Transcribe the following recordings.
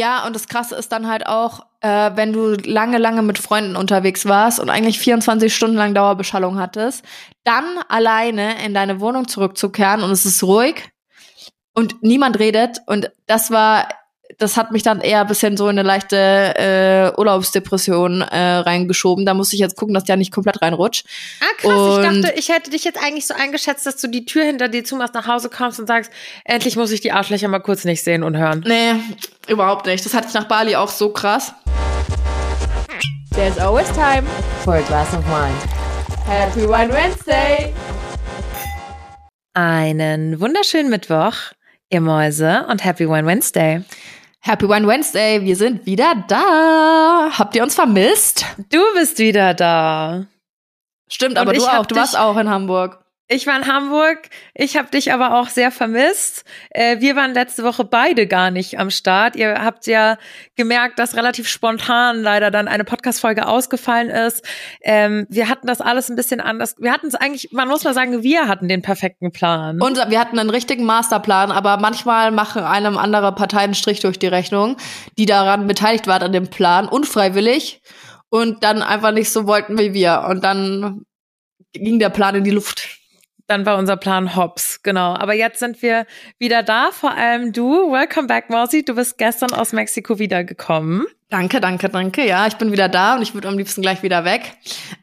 Ja, und das Krasse ist dann halt auch, äh, wenn du lange, lange mit Freunden unterwegs warst und eigentlich 24 Stunden lang Dauerbeschallung hattest, dann alleine in deine Wohnung zurückzukehren und es ist ruhig und niemand redet. Und das war das hat mich dann eher ein bisschen so in eine leichte äh, Urlaubsdepression äh, reingeschoben. Da musste ich jetzt gucken, dass der nicht komplett reinrutscht. Ah, krass. Und ich dachte, ich hätte dich jetzt eigentlich so eingeschätzt, dass du die Tür hinter dir zumachst, nach Hause kommst und sagst, endlich muss ich die Arschlöcher mal kurz nicht sehen und hören. Nee, überhaupt nicht. Das hatte ich nach Bali auch so krass. There's always time for a glass of wine. Happy Wine Wednesday! Einen wunderschönen Mittwoch, ihr Mäuse, und Happy Wine Wednesday. Happy Wine Wednesday, wir sind wieder da. Habt ihr uns vermisst? Du bist wieder da. Stimmt, aber du auch. Du warst auch in Hamburg. Ich war in Hamburg. Ich habe dich aber auch sehr vermisst. Äh, wir waren letzte Woche beide gar nicht am Start. Ihr habt ja gemerkt, dass relativ spontan leider dann eine Podcast-Folge ausgefallen ist. Ähm, wir hatten das alles ein bisschen anders. Wir hatten es eigentlich, man muss mal sagen, wir hatten den perfekten Plan. Und wir hatten einen richtigen Masterplan, aber manchmal machen einem andere Parteien Strich durch die Rechnung, die daran beteiligt waren an dem Plan, unfreiwillig und dann einfach nicht so wollten wie wir. Und dann ging der Plan in die Luft dann war unser Plan Hops, genau. Aber jetzt sind wir wieder da, vor allem du. Welcome back, Mosi. Du bist gestern aus Mexiko wiedergekommen. Danke, danke, danke. Ja, ich bin wieder da und ich würde am liebsten gleich wieder weg.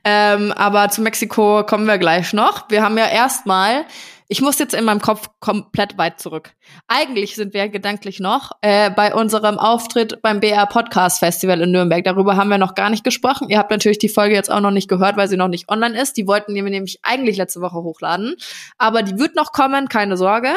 Ähm, aber zu Mexiko kommen wir gleich noch. Wir haben ja erstmal ich muss jetzt in meinem Kopf komplett weit zurück. Eigentlich sind wir gedanklich noch äh, bei unserem Auftritt beim BR Podcast Festival in Nürnberg. Darüber haben wir noch gar nicht gesprochen. Ihr habt natürlich die Folge jetzt auch noch nicht gehört, weil sie noch nicht online ist. Die wollten wir nämlich eigentlich letzte Woche hochladen. Aber die wird noch kommen, keine Sorge.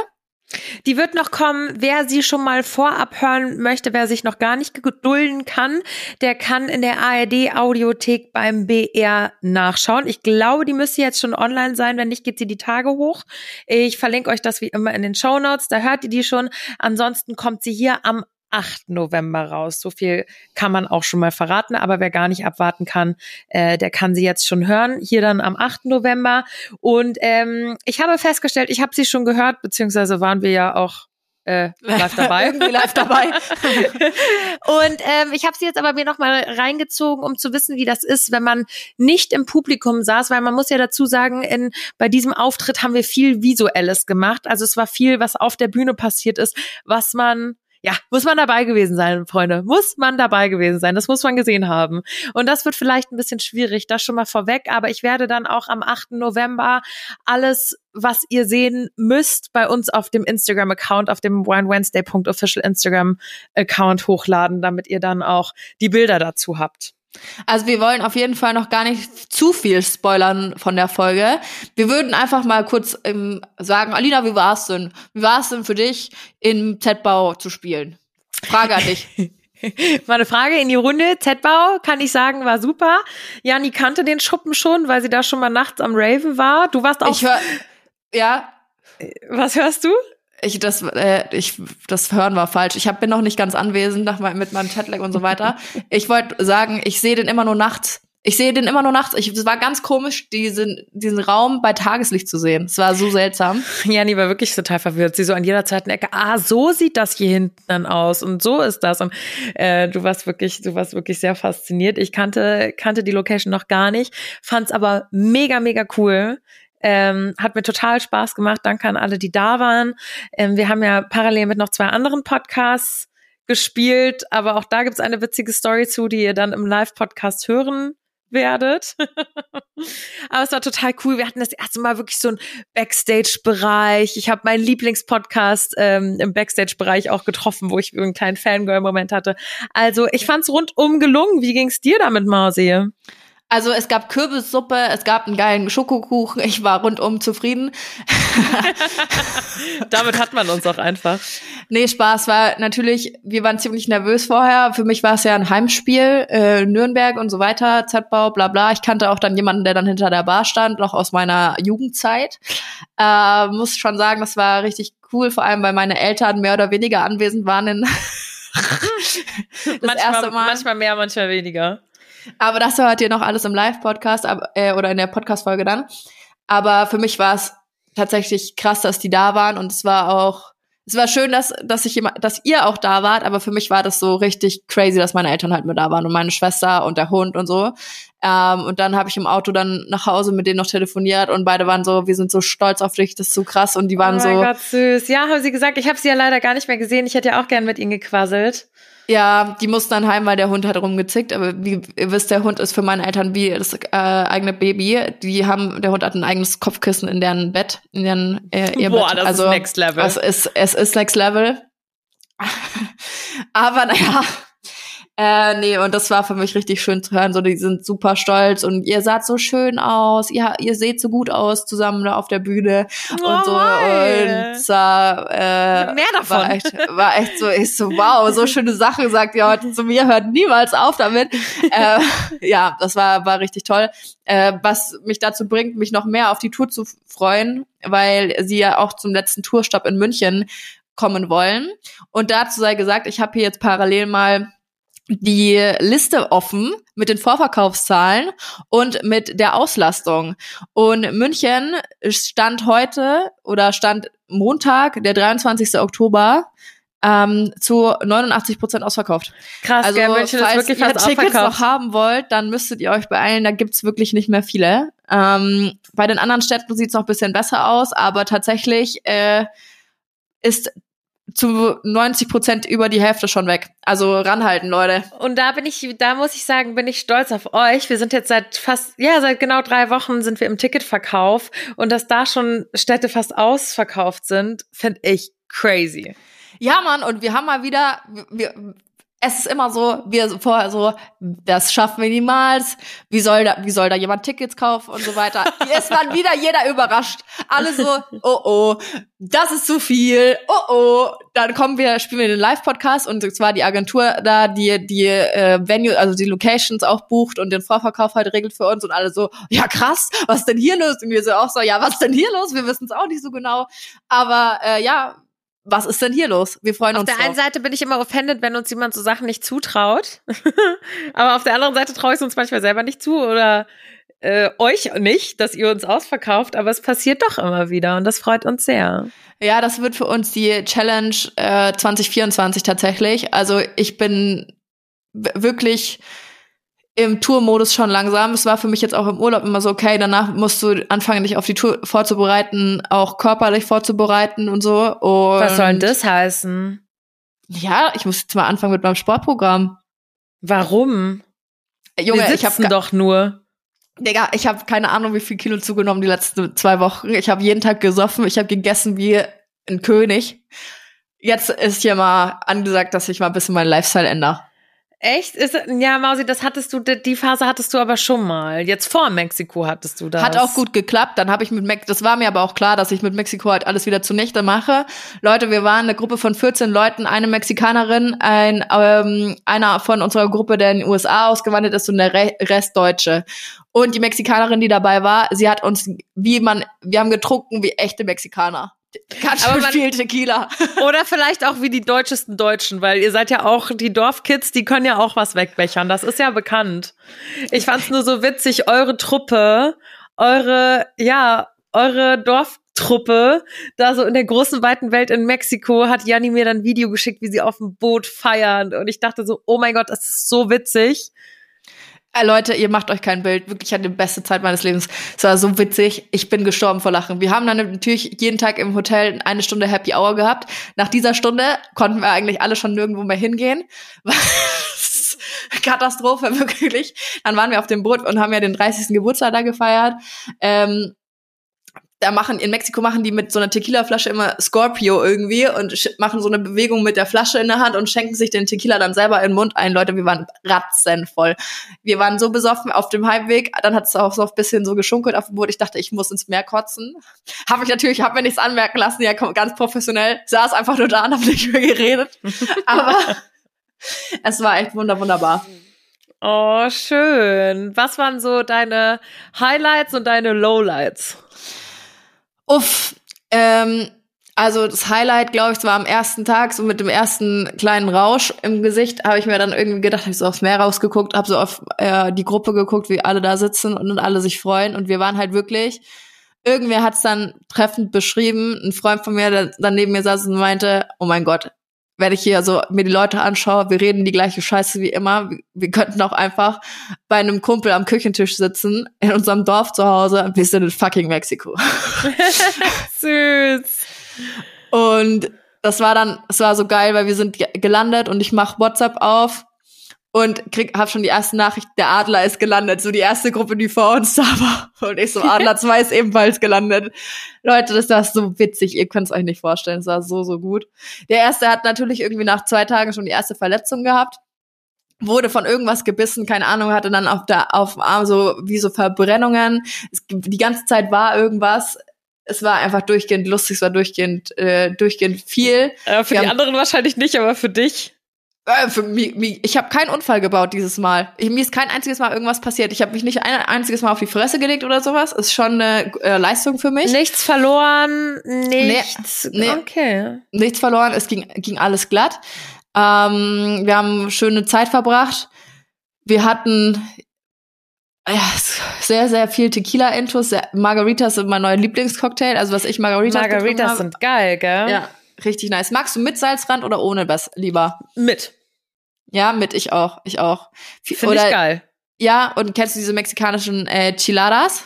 Die wird noch kommen. Wer sie schon mal vorab hören möchte, wer sich noch gar nicht gedulden kann, der kann in der ARD Audiothek beim BR nachschauen. Ich glaube, die müsste jetzt schon online sein. Wenn nicht, geht sie die Tage hoch. Ich verlinke euch das wie immer in den Show Notes. Da hört ihr die schon. Ansonsten kommt sie hier am 8. November raus. So viel kann man auch schon mal verraten, aber wer gar nicht abwarten kann, äh, der kann sie jetzt schon hören. Hier dann am 8. November. Und ähm, ich habe festgestellt, ich habe sie schon gehört, beziehungsweise waren wir ja auch äh, live dabei. Irgendwie live dabei. und ähm, ich habe sie jetzt aber mir nochmal reingezogen, um zu wissen, wie das ist, wenn man nicht im Publikum saß, weil man muss ja dazu sagen, in, bei diesem Auftritt haben wir viel Visuelles gemacht. Also es war viel, was auf der Bühne passiert ist, was man ja, muss man dabei gewesen sein, Freunde. Muss man dabei gewesen sein. Das muss man gesehen haben. Und das wird vielleicht ein bisschen schwierig, das schon mal vorweg. Aber ich werde dann auch am 8. November alles, was ihr sehen müsst, bei uns auf dem Instagram-Account, auf dem winewednesday.official Instagram-Account hochladen, damit ihr dann auch die Bilder dazu habt. Also wir wollen auf jeden Fall noch gar nicht zu viel spoilern von der Folge. Wir würden einfach mal kurz ähm, sagen, Alina, wie war es denn? Wie war es denn für dich, im Z-Bau zu spielen? Frage an dich. Meine Frage in die Runde. Z-Bau, kann ich sagen, war super. Jani kannte den Schuppen schon, weil sie da schon mal nachts am Raven war. Du warst auch. Ich hör, ja. Was hörst du? Ich das äh, ich das hören war falsch. Ich hab, bin noch nicht ganz anwesend nach, mit meinem Chatlag und so weiter. Ich wollte sagen, ich sehe den immer nur nachts. Ich sehe den immer nur nachts. Ich, es war ganz komisch, diesen, diesen Raum bei Tageslicht zu sehen. Es war so seltsam. Ja, die war wirklich total verwirrt. Sie so an jeder zweiten Ecke, ah, so sieht das hier hinten dann aus und so ist das. Und äh, du warst wirklich, du warst wirklich sehr fasziniert. Ich kannte, kannte die Location noch gar nicht, fand's aber mega, mega cool. Ähm, hat mir total Spaß gemacht. Danke an alle, die da waren. Ähm, wir haben ja parallel mit noch zwei anderen Podcasts gespielt, aber auch da gibt's eine witzige Story zu, die ihr dann im Live-Podcast hören werdet. aber es war total cool. Wir hatten das erste Mal wirklich so einen Backstage-Bereich. Ich habe meinen Lieblingspodcast ähm, im Backstage-Bereich auch getroffen, wo ich einen kleinen Fangirl-Moment hatte. Also ich fand's rundum gelungen. Wie ging's dir damit, Marzi? Also es gab Kürbissuppe, es gab einen geilen Schokokuchen. Ich war rundum zufrieden. Damit hat man uns auch einfach. Nee, Spaß war natürlich, wir waren ziemlich nervös vorher. Für mich war es ja ein Heimspiel, äh, Nürnberg und so weiter, Z-Bau, bla bla. Ich kannte auch dann jemanden, der dann hinter der Bar stand, noch aus meiner Jugendzeit. Äh, muss schon sagen, das war richtig cool, vor allem weil meine Eltern mehr oder weniger anwesend waren in das manchmal, erste Mal. Manchmal mehr, manchmal weniger. Aber das hört ihr noch alles im Live-Podcast äh, oder in der Podcast-Folge dann. Aber für mich war es tatsächlich krass, dass die da waren und es war auch es war schön, dass, dass ich jemand, dass ihr auch da wart, aber für mich war das so richtig crazy, dass meine Eltern halt mit da waren und meine Schwester und der Hund und so. Ähm, und dann habe ich im Auto dann nach Hause mit denen noch telefoniert und beide waren so, wir sind so stolz auf dich, das ist so krass. Und die waren oh so. mein Gott, süß. Ja, haben sie gesagt, ich habe sie ja leider gar nicht mehr gesehen. Ich hätte ja auch gern mit ihnen gequasselt. Ja, die mussten dann heim, weil der Hund hat rumgezickt. Aber wie ihr wisst, der Hund ist für meine Eltern wie das äh, eigene Baby. Die haben, der Hund hat ein eigenes Kopfkissen in deren Bett, in deren äh, ihr Boah, Bett. das also, ist Next Level. Es ist, es ist Next Level. Aber naja, äh, nee, und das war für mich richtig schön zu hören. So, die sind super stolz und ihr saht so schön aus. Ihr, ihr seht so gut aus zusammen da auf der Bühne Oh, und so. Und zwar, äh, Mehr davon. War echt, war echt so, ich so, wow, so schöne Sachen sagt ihr heute zu mir, hört niemals auf damit. äh, ja, das war, war richtig toll. Äh, was mich dazu bringt, mich noch mehr auf die Tour zu freuen, weil sie ja auch zum letzten Tourstopp in München kommen wollen. Und dazu sei gesagt, ich habe hier jetzt parallel mal die Liste offen mit den Vorverkaufszahlen und mit der Auslastung. Und München stand heute oder stand Montag, der 23. Oktober, ähm, zu 89 Prozent ausverkauft. Krass, Also, gell, München ist falls wirklich ihr fast Tickets noch haben wollt, dann müsstet ihr euch beeilen. Da gibt's wirklich nicht mehr viele. Ähm, bei den anderen Städten sieht's noch ein bisschen besser aus, aber tatsächlich äh, ist zu 90 Prozent über die Hälfte schon weg. Also ranhalten, Leute. Und da bin ich, da muss ich sagen, bin ich stolz auf euch. Wir sind jetzt seit fast, ja, seit genau drei Wochen sind wir im Ticketverkauf und dass da schon Städte fast ausverkauft sind, finde ich crazy. Ja, Mann, und wir haben mal wieder, wir, es ist immer so, wir vorher so, das schaffen wir niemals. Wie soll da, wie soll da jemand Tickets kaufen und so weiter? es war wieder jeder überrascht. Alle so, oh oh, das ist zu viel. Oh oh, dann kommen wir, spielen wir den Live-Podcast und es war die Agentur da, die die äh, Venue, also die Locations auch bucht und den Vorverkauf halt regelt für uns und alle so, ja krass, was ist denn hier los? Und wir so auch so, ja, was ist denn hier los? Wir wissen es auch nicht so genau. Aber äh, ja, was ist denn hier los? Wir freuen Auf uns der drauf. einen Seite bin ich immer offended, wenn uns jemand so Sachen nicht zutraut. Aber auf der anderen Seite traue ich es uns manchmal selber nicht zu oder äh, euch nicht, dass ihr uns ausverkauft. Aber es passiert doch immer wieder und das freut uns sehr. Ja, das wird für uns die Challenge äh, 2024 tatsächlich. Also ich bin wirklich im Tourmodus schon langsam. Es war für mich jetzt auch im Urlaub immer so, okay, danach musst du anfangen, dich auf die Tour vorzubereiten, auch körperlich vorzubereiten und so. Und Was soll denn das heißen? Ja, ich muss jetzt mal anfangen mit meinem Sportprogramm. Warum? Junge, Wir ich habe doch nur. Digga, ich habe keine Ahnung, wie viel Kilo zugenommen die letzten zwei Wochen. Ich habe jeden Tag gesoffen, ich habe gegessen wie ein König. Jetzt ist hier mal angesagt, dass ich mal ein bisschen meinen Lifestyle ändere. Echt? Ist, ja, Mausi, das hattest du, die Phase hattest du aber schon mal. Jetzt vor Mexiko hattest du das. Hat auch gut geklappt. Dann habe ich mit Mex das war mir aber auch klar, dass ich mit Mexiko halt alles wieder zunichte mache. Leute, wir waren eine Gruppe von 14 Leuten, eine Mexikanerin, ein ähm, einer von unserer Gruppe, der in den USA ausgewandert ist und der Re Rest Deutsche. Und die Mexikanerin, die dabei war, sie hat uns, wie man, wir haben getrunken wie echte Mexikaner. Ganz Aber man- viel Tequila. Oder vielleicht auch wie die deutschesten Deutschen, weil ihr seid ja auch die Dorfkids, die können ja auch was wegbechern. Das ist ja bekannt. Ich fand's nur so witzig, eure Truppe, eure, ja, eure Dorftruppe, da so in der großen weiten Welt in Mexiko, hat Janni mir dann ein Video geschickt, wie sie auf dem Boot feiern. Und ich dachte so, oh mein Gott, das ist so witzig. Äh, Leute, ihr macht euch kein Bild. Wirklich, ich hatte die beste Zeit meines Lebens. Es war so witzig. Ich bin gestorben vor Lachen. Wir haben dann natürlich jeden Tag im Hotel eine Stunde Happy Hour gehabt. Nach dieser Stunde konnten wir eigentlich alle schon nirgendwo mehr hingehen. Katastrophe, wirklich. Dann waren wir auf dem Boot und haben ja den 30. Geburtstag da gefeiert. Ähm, da machen, in Mexiko machen die mit so einer Tequila-Flasche immer Scorpio irgendwie und machen so eine Bewegung mit der Flasche in der Hand und schenken sich den Tequila dann selber in den Mund ein. Leute, wir waren ratzenvoll. Wir waren so besoffen auf dem Heimweg, dann hat es auch so ein bisschen so geschunkelt auf dem Boot. Ich dachte, ich muss ins Meer kotzen. Habe ich natürlich, habe mir nichts anmerken lassen, ja, komm, ganz professionell. Saß einfach nur da und hab nicht mehr geredet. Aber es war echt wunder, wunderbar. Oh, schön. Was waren so deine Highlights und deine Lowlights? Uff, ähm, also das Highlight, glaube ich, war am ersten Tag, so mit dem ersten kleinen Rausch im Gesicht, habe ich mir dann irgendwie gedacht, habe ich so aufs Meer rausgeguckt, habe so auf äh, die Gruppe geguckt, wie alle da sitzen und, und alle sich freuen. Und wir waren halt wirklich irgendwer hat es dann treffend beschrieben. Ein Freund von mir, der dann neben mir saß und meinte, oh mein Gott, wenn ich hier so mir die Leute anschaue, wir reden die gleiche Scheiße wie immer. Wir könnten auch einfach bei einem Kumpel am Küchentisch sitzen, in unserem Dorf zu Hause. Wir sind in fucking Mexiko. Süß. Und das war dann, es war so geil, weil wir sind gelandet und ich mach WhatsApp auf und krieg, hab schon die erste Nachricht, der Adler ist gelandet, so die erste Gruppe, die vor uns da war. Und ich so, Adler 2 ist ebenfalls gelandet. Leute, das war so witzig, ihr könnt es euch nicht vorstellen, es war so, so gut. Der erste hat natürlich irgendwie nach zwei Tagen schon die erste Verletzung gehabt wurde von irgendwas gebissen, keine Ahnung, hatte dann auf der auf dem Arm so wie so Verbrennungen. Es, die ganze Zeit war irgendwas. Es war einfach durchgehend lustig, es war durchgehend äh, durchgehend viel. Ja, für Wir die haben- anderen wahrscheinlich nicht, aber für dich. Ich habe keinen Unfall gebaut dieses Mal. Ich, mir ist kein einziges Mal irgendwas passiert. Ich habe mich nicht ein einziges Mal auf die Fresse gelegt oder sowas. Ist schon eine äh, Leistung für mich. Nichts verloren, nichts. nee. Okay. Nichts verloren. Es ging, ging alles glatt. Ähm, wir haben schöne Zeit verbracht. Wir hatten ja, sehr, sehr viel Tequila-Intus. Margaritas sind mein neuer Lieblingscocktail. Also was ich Margaritas Margaritas sind geil, gell? Ja, richtig nice. Magst du mit Salzrand oder ohne was lieber? Mit. Ja, mit ich auch. Ich auch. Finde ich geil. Ja, und kennst du diese mexikanischen äh, Chiladas?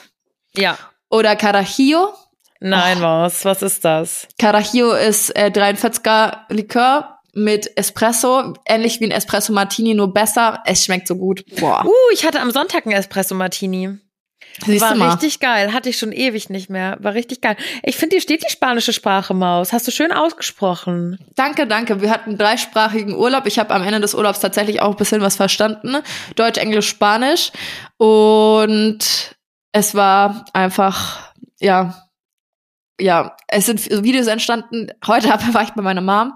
Ja. Oder Carajillo? Nein, was? Was ist das? Carajillo ist äh, 43er Likör mit Espresso, ähnlich wie ein Espresso Martini, nur besser. Es schmeckt so gut. Boah. Uh, ich hatte am Sonntag einen Espresso Martini. Siehst War richtig geil. Hatte ich schon ewig nicht mehr. War richtig geil. Ich finde, dir steht die spanische Sprache, Maus. Hast du schön ausgesprochen. Danke, danke. Wir hatten dreisprachigen Urlaub. Ich habe am Ende des Urlaubs tatsächlich auch ein bisschen was verstanden. Deutsch, Englisch, Spanisch. Und es war einfach, ja, ja, es sind Videos entstanden. Heute hab- war ich bei meiner Mom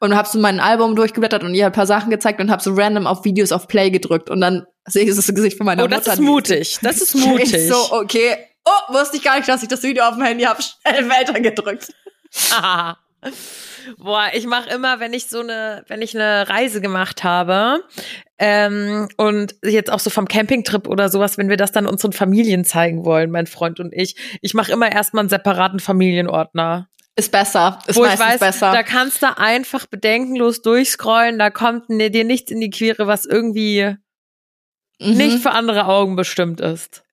und habe so mein Album durchgeblättert und ihr ein paar Sachen gezeigt und habe so random auf Videos auf Play gedrückt und dann sehe ich das Gesicht von meiner oh, das Mutter. ist mutig. Das ist Ich mutig. so, okay. Oh, wusste ich gar nicht, dass ich das Video auf dem Handy habe. Schnell weiter gedrückt. Ah. Boah, ich mache immer, wenn ich so eine, wenn ich eine Reise gemacht habe ähm, und jetzt auch so vom Campingtrip oder sowas, wenn wir das dann unseren Familien zeigen wollen, mein Freund und ich, ich mache immer erstmal einen separaten Familienordner, Ist besser. Ist wo ich weiß, besser. da kannst du einfach bedenkenlos durchscrollen, da kommt ne- dir nichts in die Quere, was irgendwie Mhm. nicht für andere Augen bestimmt ist.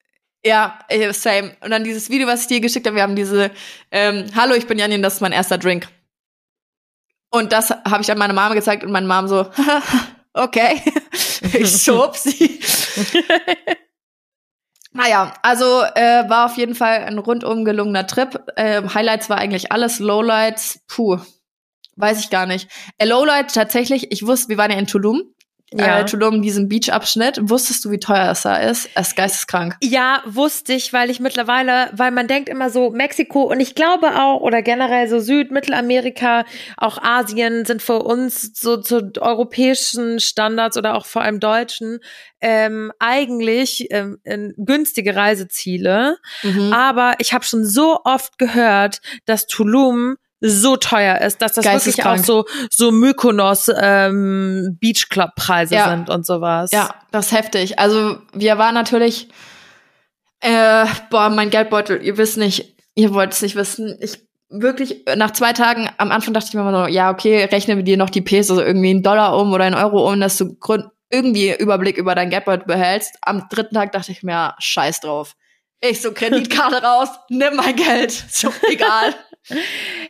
Ja, äh, same. Und dann dieses Video, was ich dir geschickt habe, wir haben diese, ähm, hallo, ich bin Janine, das ist mein erster Drink. Und das habe ich an meine Mama gezeigt und meine Mom so, okay, ich schob sie. naja, also äh, war auf jeden Fall ein rundum gelungener Trip. Äh, Highlights war eigentlich alles, Lowlights, puh, weiß ich gar nicht. Äh, Lowlight tatsächlich, ich wusste, wir waren ja in Tulum. Ja. Äh, Tulum, diesen Beach-Abschnitt. Wusstest du, wie teuer es da ist? Es ist geisteskrank. Ja, wusste ich, weil ich mittlerweile, weil man denkt immer so Mexiko und ich glaube auch oder generell so Süd, Mittelamerika, auch Asien sind für uns so zu europäischen Standards oder auch vor allem deutschen ähm, eigentlich ähm, ähm, günstige Reiseziele. Mhm. Aber ich habe schon so oft gehört, dass Tulum so teuer ist, dass das wirklich auch so so Mykonos ähm, Beach Club Preise Ja. sind und sowas. Ja, das ist heftig. Also wir waren natürlich, äh, boah, mein Geldbeutel, ihr wisst nicht, ihr wollt es nicht wissen. Ich wirklich, nach zwei Tagen, am Anfang dachte ich mir immer so, ja, okay, rechnen wir dir noch die Pesos irgendwie in Dollar um oder in Euro um, dass du Grund irgendwie Überblick über dein Geldbeutel behältst. Am dritten Tag dachte ich mir, scheiß drauf. Ich so, Kreditkarte raus, nimm mein Geld. So, egal.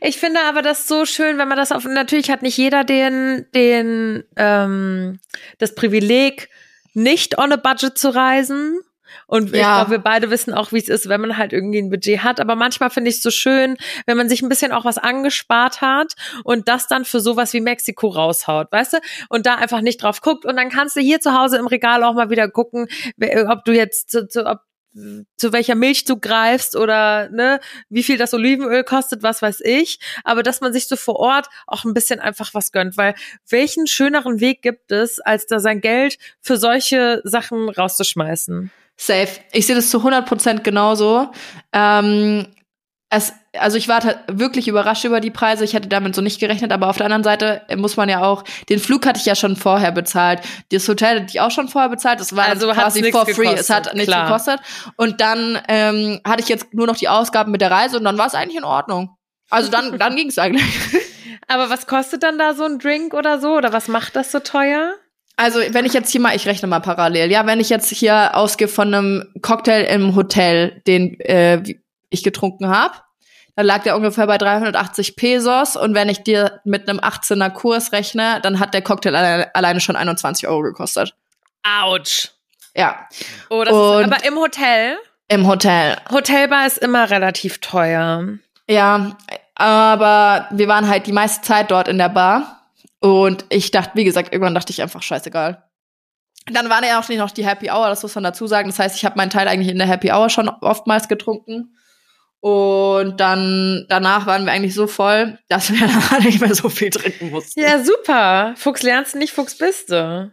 Ich finde aber das so schön, wenn man das auf. Natürlich hat nicht jeder den, den, ähm, das Privileg, nicht on a budget zu reisen. Und ich Ja. glaube, wir beide wissen auch, wie es ist, wenn man halt irgendwie ein Budget hat. Aber manchmal finde ich es so schön, wenn man sich ein bisschen auch was angespart hat und das dann für sowas wie Mexiko raushaut, weißt du? Und da einfach nicht drauf guckt. Und dann kannst du hier zu Hause im Regal auch mal wieder gucken, ob du jetzt, ob, zu welcher Milch du greifst oder ne, wie viel das Olivenöl kostet, was weiß ich. Aber dass man sich so vor Ort auch ein bisschen einfach was gönnt, weil welchen schöneren Weg gibt es, als da sein Geld für solche Sachen rauszuschmeißen? Safe. Ich sehe das zu 100% genauso. Ähm, es, also ich war wirklich überrascht über die Preise. Ich hätte damit so nicht gerechnet, aber auf der anderen Seite muss man ja auch, den Flug hatte ich ja schon vorher bezahlt. Das Hotel hatte ich auch schon vorher bezahlt. Das war Also quasi for free. gekostet, Es hat nichts klar. gekostet. Und dann ähm, hatte ich jetzt nur noch die Ausgaben mit der Reise und dann war es eigentlich in Ordnung. Also dann, dann ging es eigentlich. Aber was kostet dann da so ein Drink oder so? Oder was macht das so teuer? Also, wenn ich jetzt hier mal, ich rechne mal parallel, ja, wenn ich jetzt hier ausgehe von einem Cocktail im Hotel, den äh, ich getrunken habe, dann lag der ungefähr bei 380 Pesos und wenn ich dir mit einem 18er Kurs rechne, dann hat der Cocktail alle, alleine schon 21 Euro gekostet. Autsch. Ja, Oh, das Und- ist, aber im Hotel? im Hotel. Hotelbar ist immer relativ teuer. Ja, aber wir waren halt die meiste Zeit dort in der Bar und ich dachte, wie gesagt, irgendwann dachte ich einfach scheißegal. Dann war ja auch nicht noch die Happy Hour, das muss man dazu sagen. Das heißt, ich habe meinen Teil eigentlich in der Happy Hour schon oftmals getrunken. Und dann danach waren wir eigentlich so voll, dass wir dann nicht mehr so viel trinken mussten. Ja, super. Fuchs lernst du nicht, Fuchs bist du.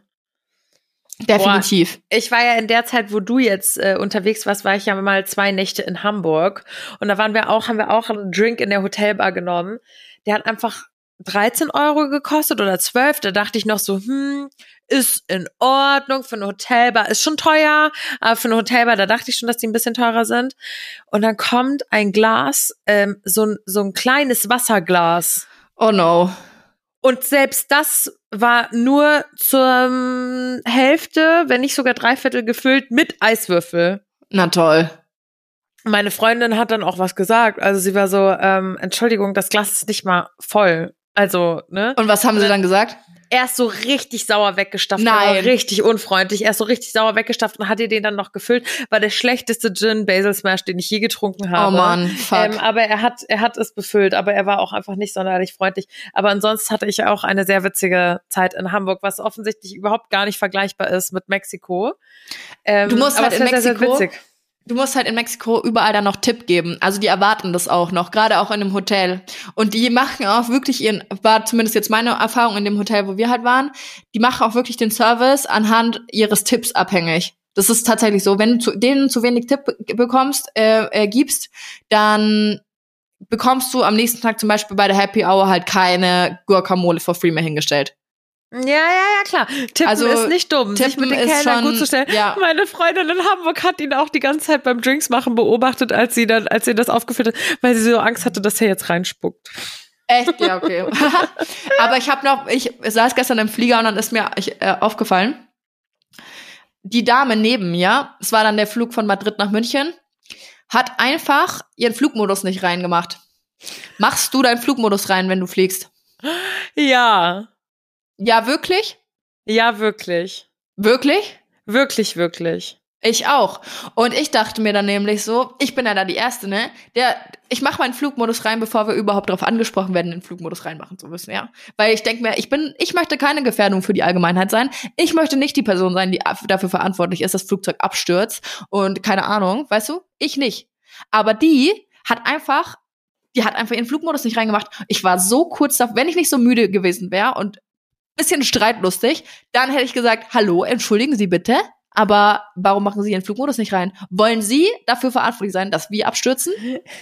Definitiv. Ich war ja in der Zeit, wo du jetzt äh, unterwegs warst, war ich ja mal zwei Nächte in Hamburg. Und da waren wir auch, haben wir auch einen Drink in der Hotelbar genommen. Der hat einfach 13 Euro gekostet oder 12. Da dachte ich noch so, hm, ist in Ordnung. Für eine Hotelbar ist schon teuer. Aber für eine Hotelbar, da dachte ich schon, dass die ein bisschen teurer sind. Und dann kommt ein Glas, ähm, so, ein so ein kleines Wasserglas. Oh no. Und selbst das war nur zur Hälfte, wenn nicht sogar dreiviertel gefüllt mit Eiswürfel. Na toll. Meine Freundin hat dann auch was gesagt. Also sie war so, ähm, Entschuldigung, das Glas ist nicht mal voll. Also, ne? Und was haben sie dann gesagt? Er ist so richtig sauer weggestafft. Nein. Richtig unfreundlich. Er ist so richtig sauer weggestafft und hat ihr den dann noch gefüllt. War der schlechteste Gin Basil Smash, den ich je getrunken habe. Oh Mann, fuck. Ähm, aber er hat, er hat es befüllt, aber er war auch einfach nicht sonderlich freundlich. Aber ansonsten hatte ich auch eine sehr witzige Zeit in Hamburg, was offensichtlich überhaupt gar nicht vergleichbar ist mit Mexiko. Ähm, Du musst halt in war sehr, sehr Mexiko- witzig. Du musst halt in Mexiko überall dann noch Tipp geben. Also die erwarten das auch noch, gerade auch in einem Hotel. Und die machen auch wirklich ihren, war zumindest jetzt meine Erfahrung in dem Hotel, wo wir halt waren, die machen auch wirklich den Service anhand ihres Tipps abhängig. Das ist tatsächlich so. Wenn du zu, denen zu wenig Tipp bekommst, äh, äh, gibst, dann bekommst du am nächsten Tag zum Beispiel bei der Happy Hour halt keine Guacamole for free mehr hingestellt. Ja, ja, ja, klar. Tippen Also, ist nicht dumm, sich Tippen mit den Kellnern gut zu stellen. ja. Meine Freundin in Hamburg hat ihn auch die ganze Zeit beim Drinks machen beobachtet, als sie dann, als sie das aufgefüllt hat, weil sie so Angst hatte, dass er jetzt reinspuckt. Echt? Ja, okay. Aber ich habe noch, ich saß gestern im Flieger und dann ist mir ich, äh, aufgefallen, die Dame neben mir, es war dann der Flug von Madrid nach München, hat einfach ihren Flugmodus nicht reingemacht. Machst du deinen Flugmodus rein, wenn du fliegst? Ja, Ja, wirklich? ja, wirklich. Wirklich? Wirklich, wirklich. Ich auch. Und ich dachte mir dann nämlich so, ich bin ja da die Erste, ne? Der, ich mache meinen Flugmodus rein, bevor wir überhaupt darauf angesprochen werden, den Flugmodus reinmachen zu müssen, ja. Weil ich denke mir, ich bin, ich möchte keine Gefährdung für die Allgemeinheit sein. Ich möchte nicht die Person sein, die af- dafür verantwortlich ist, dass das Flugzeug abstürzt und keine Ahnung, weißt du? Ich nicht. Aber die hat einfach, die hat einfach ihren Flugmodus nicht reingemacht. Ich war so kurz davor, wenn ich nicht so müde gewesen wäre und bisschen streitlustig, dann hätte ich gesagt, hallo, entschuldigen Sie bitte, aber warum machen Sie Ihren Flugmodus nicht rein? Wollen Sie dafür verantwortlich sein, dass wir abstürzen?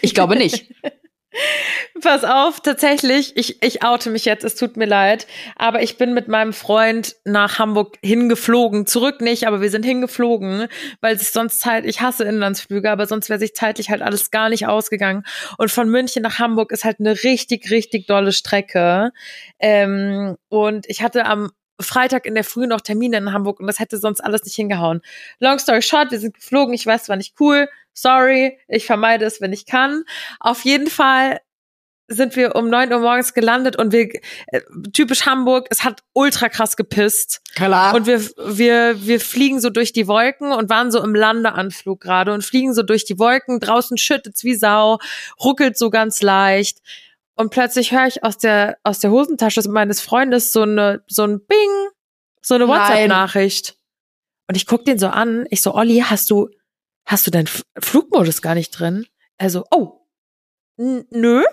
Ich glaube nicht. Pass auf, tatsächlich, ich, ich oute mich jetzt, es tut mir leid, aber ich bin mit meinem Freund nach Hamburg hingeflogen. Zurück nicht, aber wir sind hingeflogen, weil sich sonst Zeit, ich hasse Inlandsflüge, aber sonst wäre sich zeitlich halt alles gar nicht ausgegangen. Und von München nach Hamburg ist halt eine richtig, richtig dolle Strecke. Ähm, und ich hatte am Freitag in der Früh noch Termine in Hamburg und das hätte sonst alles nicht hingehauen. Long story short, wir sind geflogen, ich weiß, es war nicht cool, sorry, ich vermeide es, wenn ich kann. Auf jeden Fall sind wir um neun Uhr morgens gelandet und wir, äh, typisch Hamburg, es hat ultra krass gepisst. Klar. Und wir, wir, wir fliegen so durch die Wolken und waren so im Landeanflug gerade und fliegen so durch die Wolken. Draußen schüttet's wie Sau, ruckelt so ganz leicht. Und plötzlich höre ich aus der, aus der Hosentasche meines Freundes so eine, so ein Bing, so eine. WhatsApp-Nachricht. Und ich guck den so an. Ich so, Olli, hast du, hast du deinen Flugmodus gar nicht drin? Also, oh, nö.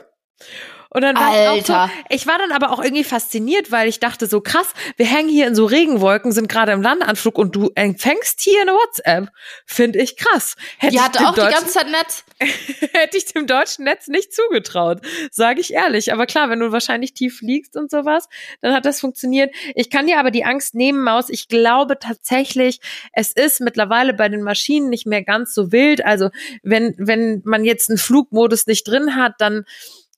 Und dann war ich auch Alter. so, ich war dann aber auch irgendwie fasziniert, weil ich dachte so krass, wir hängen hier in so Regenwolken, sind gerade im Landeanflug und du empfängst hier eine WhatsApp. Finde ich krass. Hätte Die ich hatte dem auch die Deutschen- ganze Zeit Netz. hätte ich dem deutschen Netz nicht zugetraut, sage ich ehrlich. Aber klar, wenn du wahrscheinlich tief liegst und sowas, dann hat das funktioniert. Ich kann dir aber die Angst nehmen, Maus. Ich glaube tatsächlich, es ist mittlerweile bei den Maschinen nicht mehr ganz so wild. Also wenn, wenn man jetzt einen Flugmodus nicht drin hat, dann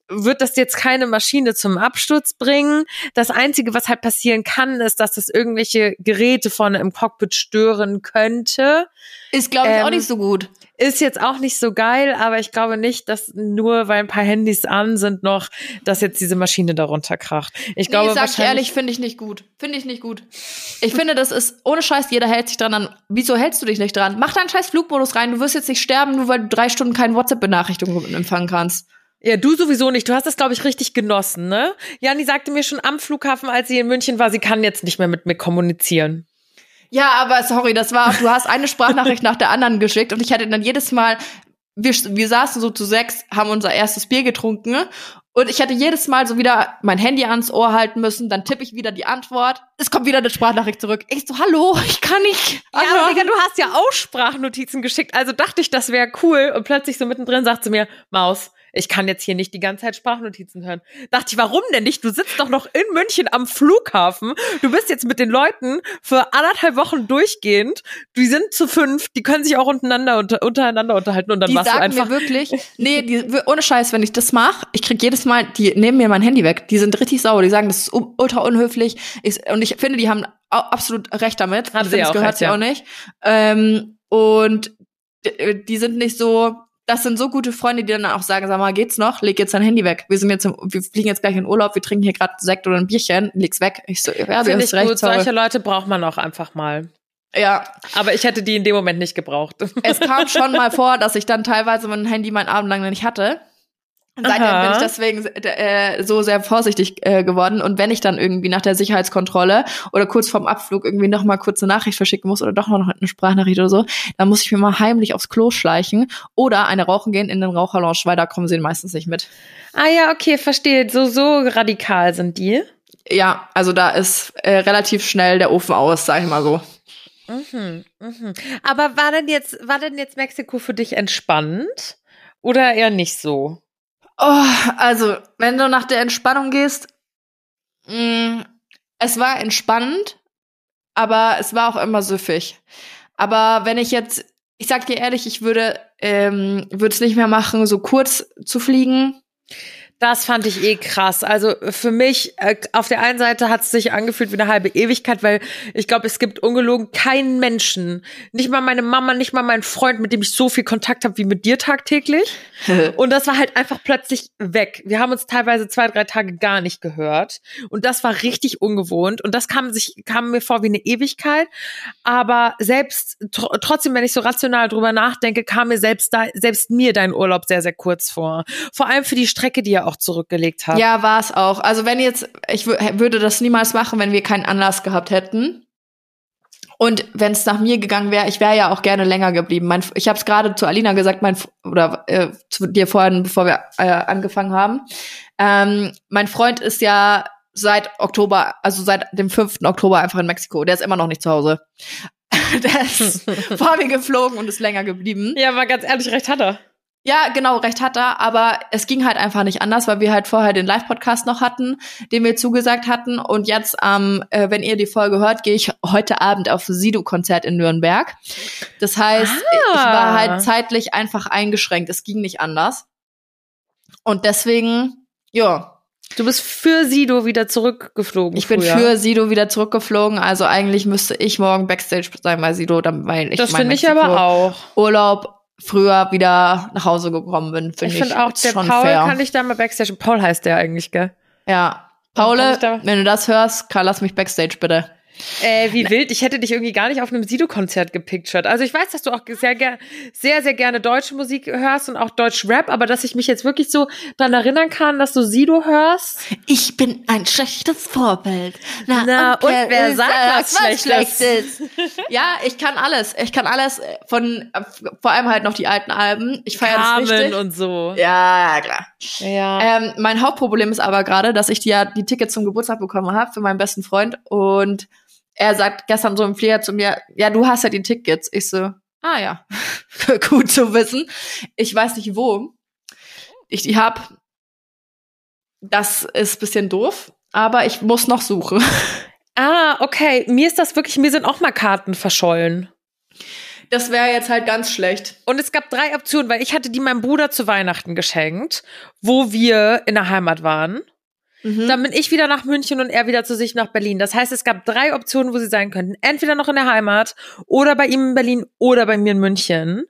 wird das jetzt keine Maschine zum Absturz bringen. Das Einzige, was halt passieren kann, ist, dass das irgendwelche Geräte vorne im Cockpit stören könnte. Ist, glaube ich, auch Ähm, nicht so gut. Ist jetzt auch nicht so geil, aber ich glaube nicht, dass nur weil ein paar Handys an sind noch, dass jetzt diese Maschine darunter kracht. Ich glaube nee, sag ich ehrlich, finde ich nicht gut. Finde ich nicht gut. Ich finde, das ist ohne Scheiß, jeder hält sich dran an. Wieso hältst du dich nicht dran? Mach deinen scheiß Flugmodus rein. Du wirst jetzt nicht sterben, nur weil du drei Stunden keine WhatsApp-Benachrichtigung empfangen kannst. Ja, du sowieso nicht. Du hast das, glaube ich, richtig genossen, ne? Jani sagte mir schon am Flughafen, als sie in München war, sie kann jetzt nicht mehr mit mir kommunizieren. Ja, aber sorry, das war, du hast eine Sprachnachricht nach der anderen geschickt und ich hatte dann jedes Mal, wir, wir saßen so zu sechs, haben unser erstes Bier getrunken und ich hatte jedes Mal so wieder mein Handy ans Ohr halten müssen, dann tippe ich wieder die Antwort, es kommt wieder eine Sprachnachricht zurück. Ich so, hallo, ich kann nicht. Ja, aber Digga, du hast ja auch Sprachnotizen geschickt, also dachte ich, das wäre cool. Und plötzlich so mittendrin sagt sie mir, Maus, ich kann jetzt hier nicht die ganze Zeit Sprachnotizen hören. Dachte ich, warum denn nicht? Du sitzt doch noch in München am Flughafen. Du bist jetzt mit den Leuten für anderthalb Wochen durchgehend. Die sind zu fünf, die können sich auch untereinander, unter, untereinander unterhalten und dann die machst du sagen einfach. mir wirklich, nee, die, ohne Scheiß, wenn ich das mache, ich krieg jedes Mal, die nehmen mir mein Handy weg. Die sind richtig sauer. Die sagen, das ist ultra unhöflich. Ich, und ich finde, die haben absolut recht damit. Haben ich sie finde, das auch gehört recht, sie ja. auch nicht. Ähm, und d- die sind nicht so, das sind so gute Freunde, die dann auch sagen, sag mal, geht's noch? Leg jetzt dein Handy weg. Wir sind jetzt, im, wir fliegen jetzt gleich in Urlaub, wir trinken hier gerade Sekt oder ein Bierchen, leg's weg. Ich so, ja, du Finde hast ich recht, gut. sorry. Solche Leute braucht man auch einfach mal. Ja, Aber ich hätte die in dem Moment nicht gebraucht. es kam schon mal vor, dass ich dann teilweise mein Handy mein Abend lang nicht hatte. Seitdem Aha. bin ich deswegen äh, so sehr vorsichtig äh, geworden. Und wenn ich dann irgendwie nach der Sicherheitskontrolle oder kurz vorm Abflug irgendwie noch mal kurz eine Nachricht verschicken muss oder doch noch eine Sprachnachricht oder so, dann muss ich mir mal heimlich aufs Klo schleichen oder eine rauchen gehen in den Raucherlounge, weil da kommen sie meistens nicht mit. ah ja, okay, verstehe. So, so radikal sind die. Ja, also da ist äh, relativ schnell der Ofen aus, sag ich mal so. Mhm, mhm. Aber war denn jetzt, war denn jetzt Mexiko für dich entspannend? Oder eher nicht so? Oh, also, wenn du nach der Entspannung gehst, mh, es war entspannend, aber es war auch immer süffig. Aber wenn ich jetzt, ich sag dir ehrlich, ich würde ähm, würde es nicht mehr machen, so kurz zu fliegen. Das fand ich eh krass. Also für mich, äh, auf der einen Seite hat es sich angefühlt wie eine halbe Ewigkeit, weil ich glaube, es gibt ungelogen keinen Menschen, nicht mal meine Mama, nicht mal mein Freund, mit dem ich so viel Kontakt habe wie mit dir tagtäglich. Und das war halt einfach plötzlich weg. Wir haben uns teilweise zwei, drei Tage gar nicht gehört. Und das war richtig ungewohnt. Und das kam sich, kam mir vor wie eine Ewigkeit. Aber selbst, tr trotzdem, wenn ich so rational drüber nachdenke, kam mir selbst da, selbst mir dein Urlaub sehr, sehr kurz vor. Vor allem für die Strecke, die ihr auch zurückgelegt habt. Ja, war es auch. Also wenn jetzt, ich wü- würde das niemals machen, wenn wir keinen Anlass gehabt hätten. Und wenn es nach mir gegangen wäre, ich wäre ja auch gerne länger geblieben. Mein, ich habe es gerade zu Alina gesagt, mein oder äh, zu dir vorhin, bevor wir äh, angefangen haben. Ähm, mein Freund ist ja seit Oktober, also seit dem 5. Oktober einfach in Mexiko. Der ist immer noch nicht zu Hause. Der ist vor mir geflogen und ist länger geblieben. Ja, mal ganz ehrlich, recht hat er. Ja, genau, recht hat er, aber es ging halt einfach nicht anders, weil wir halt vorher den Live-Podcast noch hatten, den wir zugesagt hatten. Und jetzt, ähm, äh, wenn ihr die Folge hört, gehe ich heute Abend auf Sido-Konzert in Nürnberg. Das heißt, ich war halt zeitlich einfach eingeschränkt. Es ging nicht anders. Und deswegen, ja, Du bist für Sido wieder zurückgeflogen. ich bin früher. für Sido wieder zurückgeflogen. Also eigentlich müsste ich morgen Backstage sein bei Sido, dann- weil ich Das finde ich aber auch. Urlaub früher wieder nach Hause gekommen bin, finde Ich ich, finde auch, der Paul fair. kann ich da mal Backstage. Paul heißt der eigentlich, gell? Ja. Da- wenn du das hörst, Karl, lass mich Backstage bitte. Äh, wie wild. Ich hätte dich irgendwie gar nicht auf einem Sido-Konzert gepictured. Also ich weiß, dass du auch sehr, sehr, sehr gerne deutsche Musik hörst und auch Deutsch-Rap, aber dass ich mich jetzt wirklich so daran erinnern kann, dass du Sido hörst. Ich bin ein schlechtes Vorbild. Na, Na und, und wer sagt was, was Schlechtes? Schlechtes? ja, ich kann alles. Ich kann alles von, vor allem halt noch die alten Alben. Ich feiere das richtig. und so. Ja, klar. Ja. Ähm, mein Hauptproblem ist aber gerade, dass ich die, ja die Tickets zum Geburtstag bekommen habe für meinen besten Freund und er sagt gestern so im Flieger zu mir, ja, du hast ja die Tickets. Ich so, ah ja, gut zu wissen. Ich weiß nicht wo. Ich die hab. Das ist bisschen doof, aber ich muss noch suchen. Ah, okay. Mir ist das wirklich, mir sind auch mal Karten verschollen. Das wäre jetzt halt ganz schlecht. Und es gab drei Optionen, weil ich hatte die meinem Bruder zu Weihnachten geschenkt, wo wir in der Heimat waren. Mhm. Dann bin ich wieder nach München und er wieder zu sich nach Berlin. Das heißt, es gab drei Optionen, wo sie sein könnten. Entweder noch in der Heimat oder bei ihm in Berlin oder bei mir in München.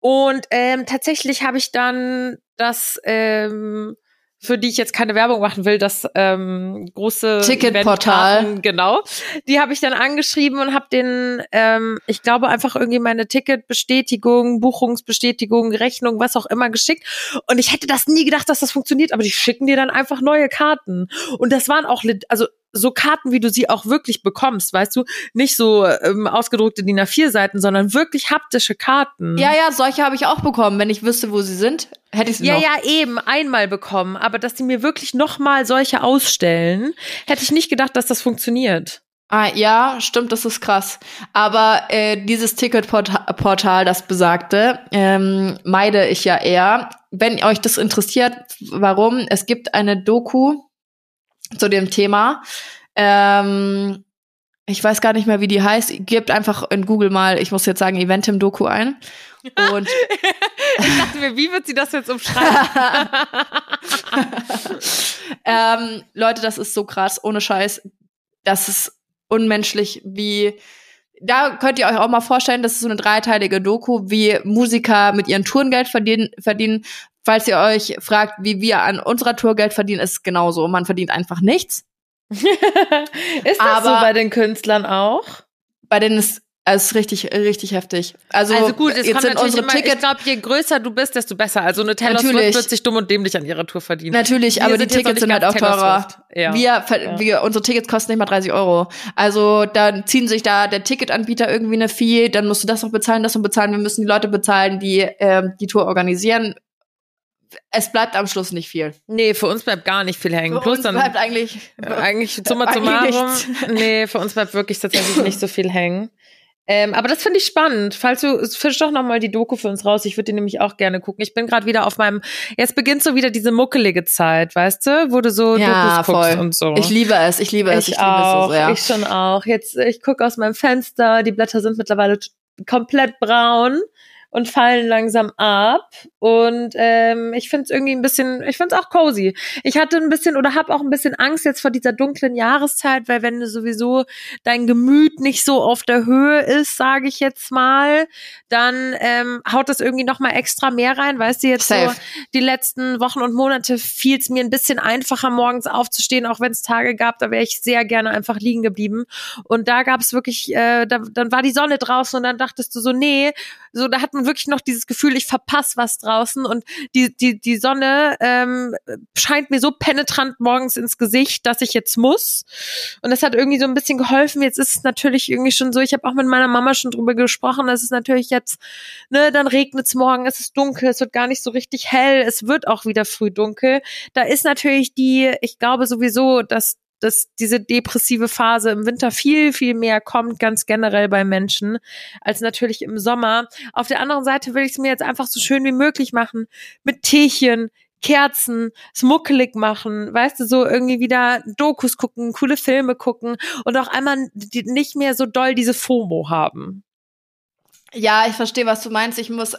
Und ähm, tatsächlich habe ich dann das ähm, für die ich jetzt keine Werbung machen will, das ähm, große Ticketportal. Genau. Die habe ich dann angeschrieben und habe den, ähm, ich glaube, einfach irgendwie meine Ticketbestätigung, Buchungsbestätigung, Rechnung, was auch immer geschickt. Und ich hätte das nie gedacht, dass das funktioniert, aber die schicken dir dann einfach neue Karten. Und das waren auch, also so Karten, wie du sie auch wirklich bekommst, weißt du? Nicht so ähm, ausgedruckte DIN A4-Seiten, sondern wirklich haptische Karten. Ja, ja, solche habe ich auch bekommen. Wenn ich wüsste, wo sie sind, hätte ich sie ja, noch. Ja, ja, eben, einmal bekommen. Aber dass die mir wirklich nochmal solche ausstellen, hätte ich nicht gedacht, dass das funktioniert. Ah, ja, stimmt, das ist krass. Aber äh, dieses Ticketportal, das besagte, ähm, meide ich ja eher. Wenn euch das interessiert, warum? Es gibt eine Doku zu dem Thema. Ähm, ich weiß gar nicht mehr, wie die heißt. Gebt einfach in Google mal, ich muss jetzt sagen, Eventim Doku ein. Und ich dachte mir, wie wird sie das jetzt umschreiben? ähm, Leute, das ist so krass, ohne Scheiß. Das ist unmenschlich, wie da könnt ihr euch auch mal vorstellen, das ist so eine dreiteilige Doku, wie Musiker mit ihren Touren Geld verdienen, verdienen. Falls ihr euch fragt, wie wir an unserer Tour Geld verdienen, ist es genauso. Man verdient einfach nichts. ist das Aber so bei den Künstlern auch? Bei denen ist es ist richtig, richtig heftig. Also, also gut, es jetzt sind unsere immer, Tickets. Ich glaube, je größer du bist, desto besser. Also eine Taylor Swift wird sich dumm und dämlich an ihrer Tour verdienen. Natürlich, wir aber die Tickets sind halt auch teurer. Ja. Wir, ja. wir, unsere Tickets kosten nicht mal 30 Euro. Also dann ziehen sich da der Ticketanbieter irgendwie eine Fee, dann musst du das noch bezahlen, das noch bezahlen. Wir müssen die Leute bezahlen, die ähm, die Tour organisieren es bleibt am Schluss nicht viel. Nee, für uns bleibt gar nicht viel hängen. Für Plus uns dann bleibt eigentlich eigentlich summa summarum. Nee, für uns bleibt wirklich tatsächlich nicht so viel hängen. Ähm, aber das finde ich spannend. Falls du fisch doch noch mal die Doku für uns raus. Ich würde die nämlich auch gerne gucken. Ich bin gerade wieder auf meinem. Jetzt beginnt so wieder diese muckelige Zeit, weißt du, wo du so ja, Dokus guckst und so. Ich liebe es. Ich liebe es. Ich, ich liebe auch, es so sehr. Ich schon auch. Jetzt ich gucke aus meinem Fenster. Die Blätter sind mittlerweile komplett braun und fallen langsam ab. Und ähm, ich finde es irgendwie ein bisschen, ich finde es auch cozy. Ich hatte ein bisschen oder habe auch ein bisschen Angst jetzt vor dieser dunklen Jahreszeit, weil wenn du sowieso dein Gemüt nicht so auf der Höhe ist, sage ich jetzt mal, dann ähm, haut das irgendwie noch mal extra mehr rein. Weißt du, jetzt Safe. so die letzten Wochen und Monate fiel es mir ein bisschen einfacher, morgens aufzustehen, auch wenn es Tage gab, da wäre ich sehr gerne einfach liegen geblieben. Und da gab es wirklich, äh, da, dann war die Sonne draußen und dann dachtest du so, nee, so da hat man wirklich noch dieses Gefühl, ich verpasse was draußen und die, die, die Sonne ähm, scheint mir so penetrant morgens ins Gesicht, dass ich jetzt muss. Und das hat irgendwie so ein bisschen geholfen. Jetzt ist es natürlich irgendwie schon so, ich habe auch mit meiner Mama schon drüber gesprochen, es ist natürlich jetzt, ne, dann regnet es morgen, es ist dunkel, es wird gar nicht so richtig hell, es wird auch wieder früh dunkel. Da ist natürlich die, ich glaube sowieso, dass dass diese depressive Phase im Winter viel, viel mehr kommt, ganz generell bei Menschen, als natürlich im Sommer. Auf der anderen Seite will ich es mir jetzt einfach so schön wie möglich machen. Mit Teechen, Kerzen, smuckelig machen, weißt du, so irgendwie wieder Dokus gucken, coole Filme gucken und auch einmal nicht mehr so doll diese FOMO haben. Ja, ich verstehe, was du meinst. Ich muss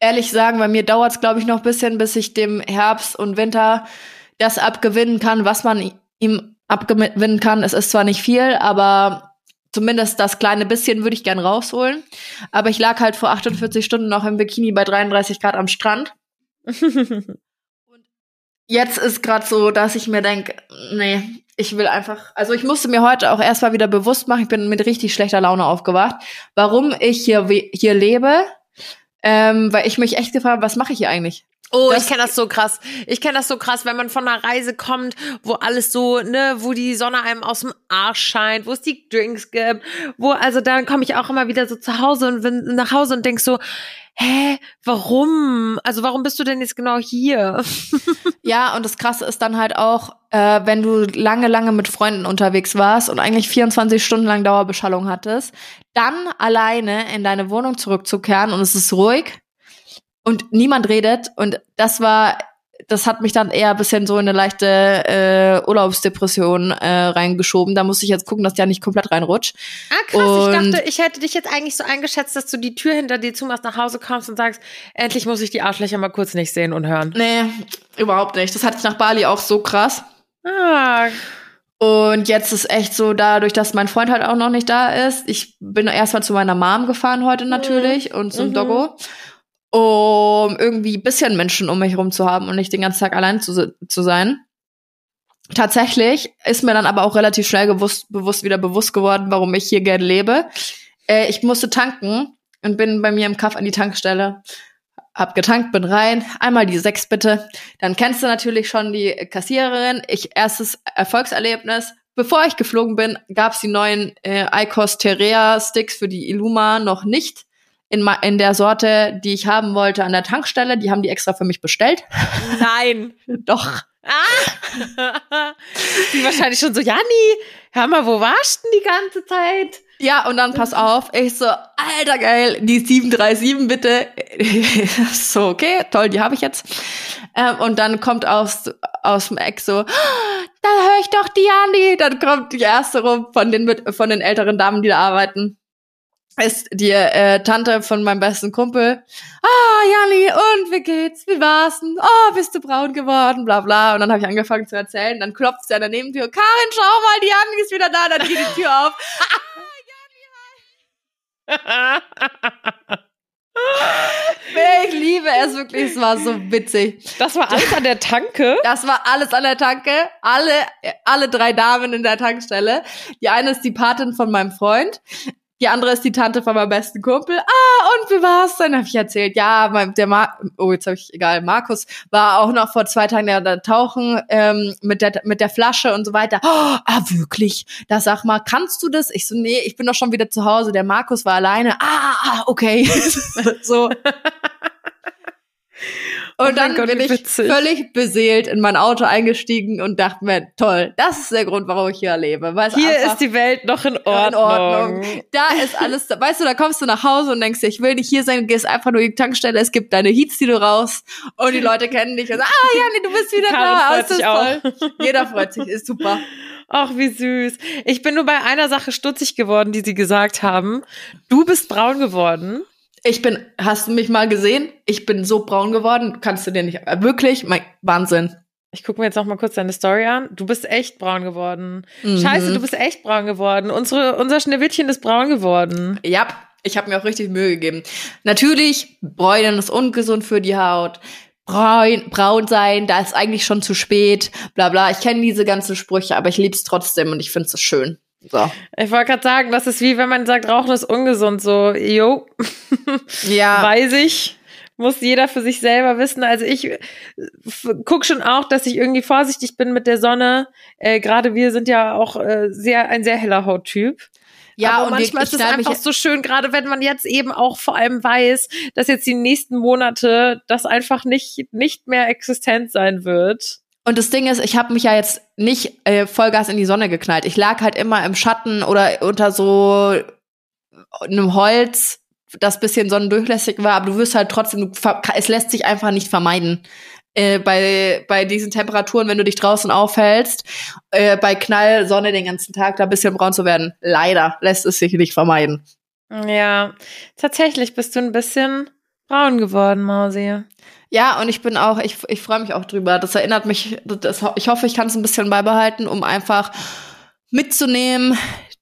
ehrlich sagen, bei mir dauert es, glaube ich, noch ein bisschen, bis ich dem Herbst und Winter das abgewinnen kann, was man ihm abgewinnen kann. Es ist zwar nicht viel, aber zumindest das kleine bisschen würde ich gern rausholen. Aber ich lag halt vor 48 Stunden noch im Bikini bei 33 Grad am Strand. Und jetzt ist gerade so, dass ich mir denke, nee, ich will einfach, also ich musste mir heute auch erstmal wieder bewusst machen, ich bin mit richtig schlechter Laune aufgewacht, warum ich hier, hier lebe, ähm, weil ich mich echt gefragt habe, was mache ich hier eigentlich? Oh, das ich kenne das so krass. Ich kenne das so krass, wenn man von einer Reise kommt, wo alles so, ne, wo die Sonne einem aus dem Arsch scheint, wo es die Drinks gibt, wo, also dann komme ich auch immer wieder so zu Hause und bin nach Hause und denk so, hä, warum? Also warum bist du denn jetzt genau hier? ja, und das Krasse ist dann halt auch, äh, wenn du lange, lange mit Freunden unterwegs warst und eigentlich 24 Stunden lang Dauerbeschallung hattest, dann alleine in deine Wohnung zurückzukehren und es ist ruhig und niemand redet. Und das war, das hat mich dann eher ein bisschen so in eine leichte äh, Urlaubsdepression äh, reingeschoben. Da muss ich jetzt gucken, dass der nicht komplett reinrutscht. Ah, krass. Und ich dachte, ich hätte dich jetzt eigentlich so eingeschätzt, dass du die Tür hinter dir zumachst, nach Hause kommst und sagst, endlich muss ich die Arschlöcher mal kurz nicht sehen und hören. Nee, überhaupt nicht. Das hatte ich nach Bali auch so krass. Ah, und jetzt ist echt so, dadurch, dass mein Freund halt auch noch nicht da ist, ich bin erstmal zu meiner Mom gefahren heute natürlich mhm. und zum mhm. Doggo um irgendwie ein bisschen Menschen um mich herum zu haben und nicht den ganzen Tag allein zu, zu sein. Tatsächlich ist mir dann aber auch relativ schnell gewusst, bewusst wieder bewusst geworden, warum ich hier gerne lebe. Äh, ich musste tanken und bin bei mir im Kaff an die Tankstelle. Hab getankt, bin rein, einmal die sechs bitte. Dann kennst du natürlich schon die Kassiererin. Ich erstes Erfolgserlebnis. Bevor ich geflogen bin, gab's die neuen äh, ICOS Terrea Sticks für die Illuma noch nicht in, in der Sorte, die ich haben wollte an der Tankstelle. Die haben die extra für mich bestellt. Nein. Doch. Ah! die wahrscheinlich schon so, Janni, hör mal, wo warst du denn die ganze Zeit? Ja, und dann pass auf, ich so, alter geil, die 737 bitte. so, okay, toll, die habe ich jetzt. Ähm, und dann kommt aus, aus dem Eck so, da höre ich doch die Janni. Dann kommt die erste rum von den, von den älteren Damen, die da arbeiten ist die äh, Tante von meinem besten Kumpel. Ah, Jani, und wie geht's? Wie war's denn? Oh, bist du braun geworden? Bla bla. Und dann habe ich angefangen zu erzählen. Dann klopft sie an der Nebentür. Karin, schau mal, die Jani ist wieder da. Dann geht die Tür auf. ah, Jani, hi. ich liebe es wirklich. Es war so witzig. Das war alles an der Tanke? Das war alles an der Tanke. Alle, alle drei Damen in der Tankstelle. Die eine ist die Patin von meinem Freund. Die andere ist die Tante von meinem besten Kumpel. Ah, und wie war's? Dann habe ich erzählt, ja, der Mar oh, jetzt habe ich egal, Markus war auch noch vor zwei Tagen da, da tauchen ähm, mit der mit der Flasche und so weiter. Oh, ah, wirklich? Da sag mal, kannst du das? Ich so, nee, ich bin doch schon wieder zu Hause. Der Markus war alleine. Ah, ah okay. so. Und oh dann Gott, bin ich witzig. völlig beseelt in mein Auto eingestiegen und dachte mir, toll, das ist der Grund, warum ich hier lebe. Weil hier ist die Welt noch in Ordnung. in Ordnung. Da ist alles, weißt du, da kommst du nach Hause und denkst dir, ich will nicht hier sein, gehst einfach nur in die Tankstelle, es gibt deine Heats, die du raus und die Leute kennen dich und sagen, ah, Jani, du bist wieder da, freut sich auch. Jeder freut sich, ist super. Ach, wie süß. Ich bin nur bei einer Sache stutzig geworden, die sie gesagt haben. Du bist braun geworden. Ich bin, hast du mich mal gesehen? Ich bin so braun geworden, kannst du dir nicht, äh, wirklich, mein Wahnsinn. Ich gucke mir jetzt noch mal kurz deine Story an. Du bist echt braun geworden. Mhm. Scheiße, du bist echt braun geworden. Unsere, unser Schneewittchen ist braun geworden. Ja, ich habe mir auch richtig Mühe gegeben. Natürlich, Bräunen ist ungesund für die Haut. Braun, braun sein, da ist eigentlich schon zu spät, bla bla. Ich kenne diese ganzen Sprüche, aber ich lieb's trotzdem und ich find's so schön. So. Ich wollte gerade sagen, das ist wie wenn man sagt, Rauchen ist ungesund. So, jo. Ja. Weiß ich. Muss jeder für sich selber wissen. Also ich guck schon auch, dass ich irgendwie vorsichtig bin mit der Sonne. Äh, Gerade wir sind ja auch äh, sehr ein sehr heller Hauttyp. Ja, Aber und manchmal ist es einfach so schön, gerade wenn man jetzt eben auch vor allem weiß, dass jetzt die nächsten Monate das einfach nicht, nicht mehr existent sein wird. Und das Ding ist, ich habe mich ja jetzt nicht äh, Vollgas in die Sonne geknallt. Ich lag halt immer im Schatten oder unter so einem Holz, das bisschen sonnendurchlässig war, aber du wirst halt trotzdem, es lässt sich einfach nicht vermeiden. Äh, bei, bei diesen Temperaturen, wenn du dich draußen aufhältst, äh, bei Knallsonne den ganzen Tag da ein bisschen braun zu werden. Leider lässt es sich nicht vermeiden. Ja, tatsächlich bist du ein bisschen braun geworden, Mausi. Ja, und ich bin auch, ich, ich freue mich auch drüber. Das erinnert mich, das, ich hoffe, ich kann es ein bisschen beibehalten, um einfach mitzunehmen,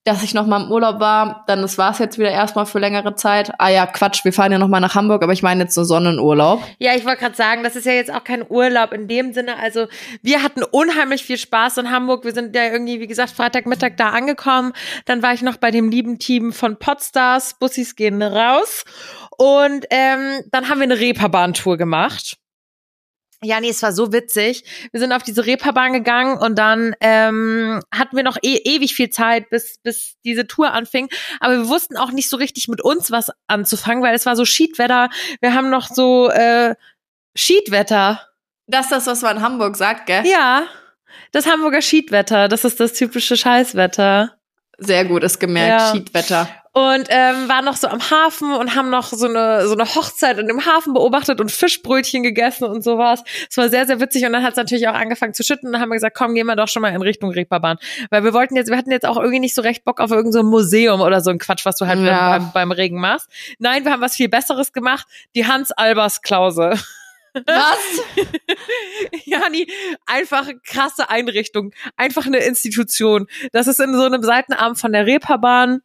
dass ich noch mal im Urlaub war. Dann das war's jetzt wieder erstmal für längere Zeit. Ah ja, Quatsch, wir fahren ja noch mal nach Hamburg, aber ich meine jetzt so Sonnenurlaub. Ja, ich wollte gerade sagen, das ist ja jetzt auch kein Urlaub in dem Sinne. Also wir hatten unheimlich viel Spaß in Hamburg. Wir sind ja irgendwie, wie gesagt, Freitagmittag da angekommen. Dann war ich noch bei dem lieben Team von Podstars. Bussis gehen raus. Und ähm, dann haben wir eine Reeperbahn-Tour gemacht. Ja, nee, es war so witzig. Wir sind auf diese Reeperbahn gegangen und dann ähm, hatten wir noch e ewig viel Zeit, bis, bis diese Tour anfing. Aber wir wussten auch nicht so richtig mit uns was anzufangen, weil es war so Schiedwetter. Wir haben noch so äh, Schiedwetter. Das ist das, was man in Hamburg sagt, gell? Ja, das Hamburger Schiedwetter. Das ist das typische Scheißwetter. Sehr gut, ist gemerkt, Ja. Schiedwetter. Und ähm, waren noch so am Hafen und haben noch so eine so eine Hochzeit in dem Hafen beobachtet und Fischbrötchen gegessen und sowas. Es war sehr sehr witzig und dann hat es natürlich auch angefangen zu schütten und dann haben wir gesagt, komm, gehen wir doch schon mal in Richtung Reeperbahn, weil wir wollten jetzt wir hatten jetzt auch irgendwie nicht so recht Bock auf irgendein so Museum oder so ein Quatsch, was du halt Ja. beim, beim Regen machst. Nein, wir haben was viel besseres gemacht, die Hans Albers Klause. Was? Jani, einfach krasse Einrichtung, einfach eine Institution. Das ist in so einem Seitenarm von der Reeperbahn.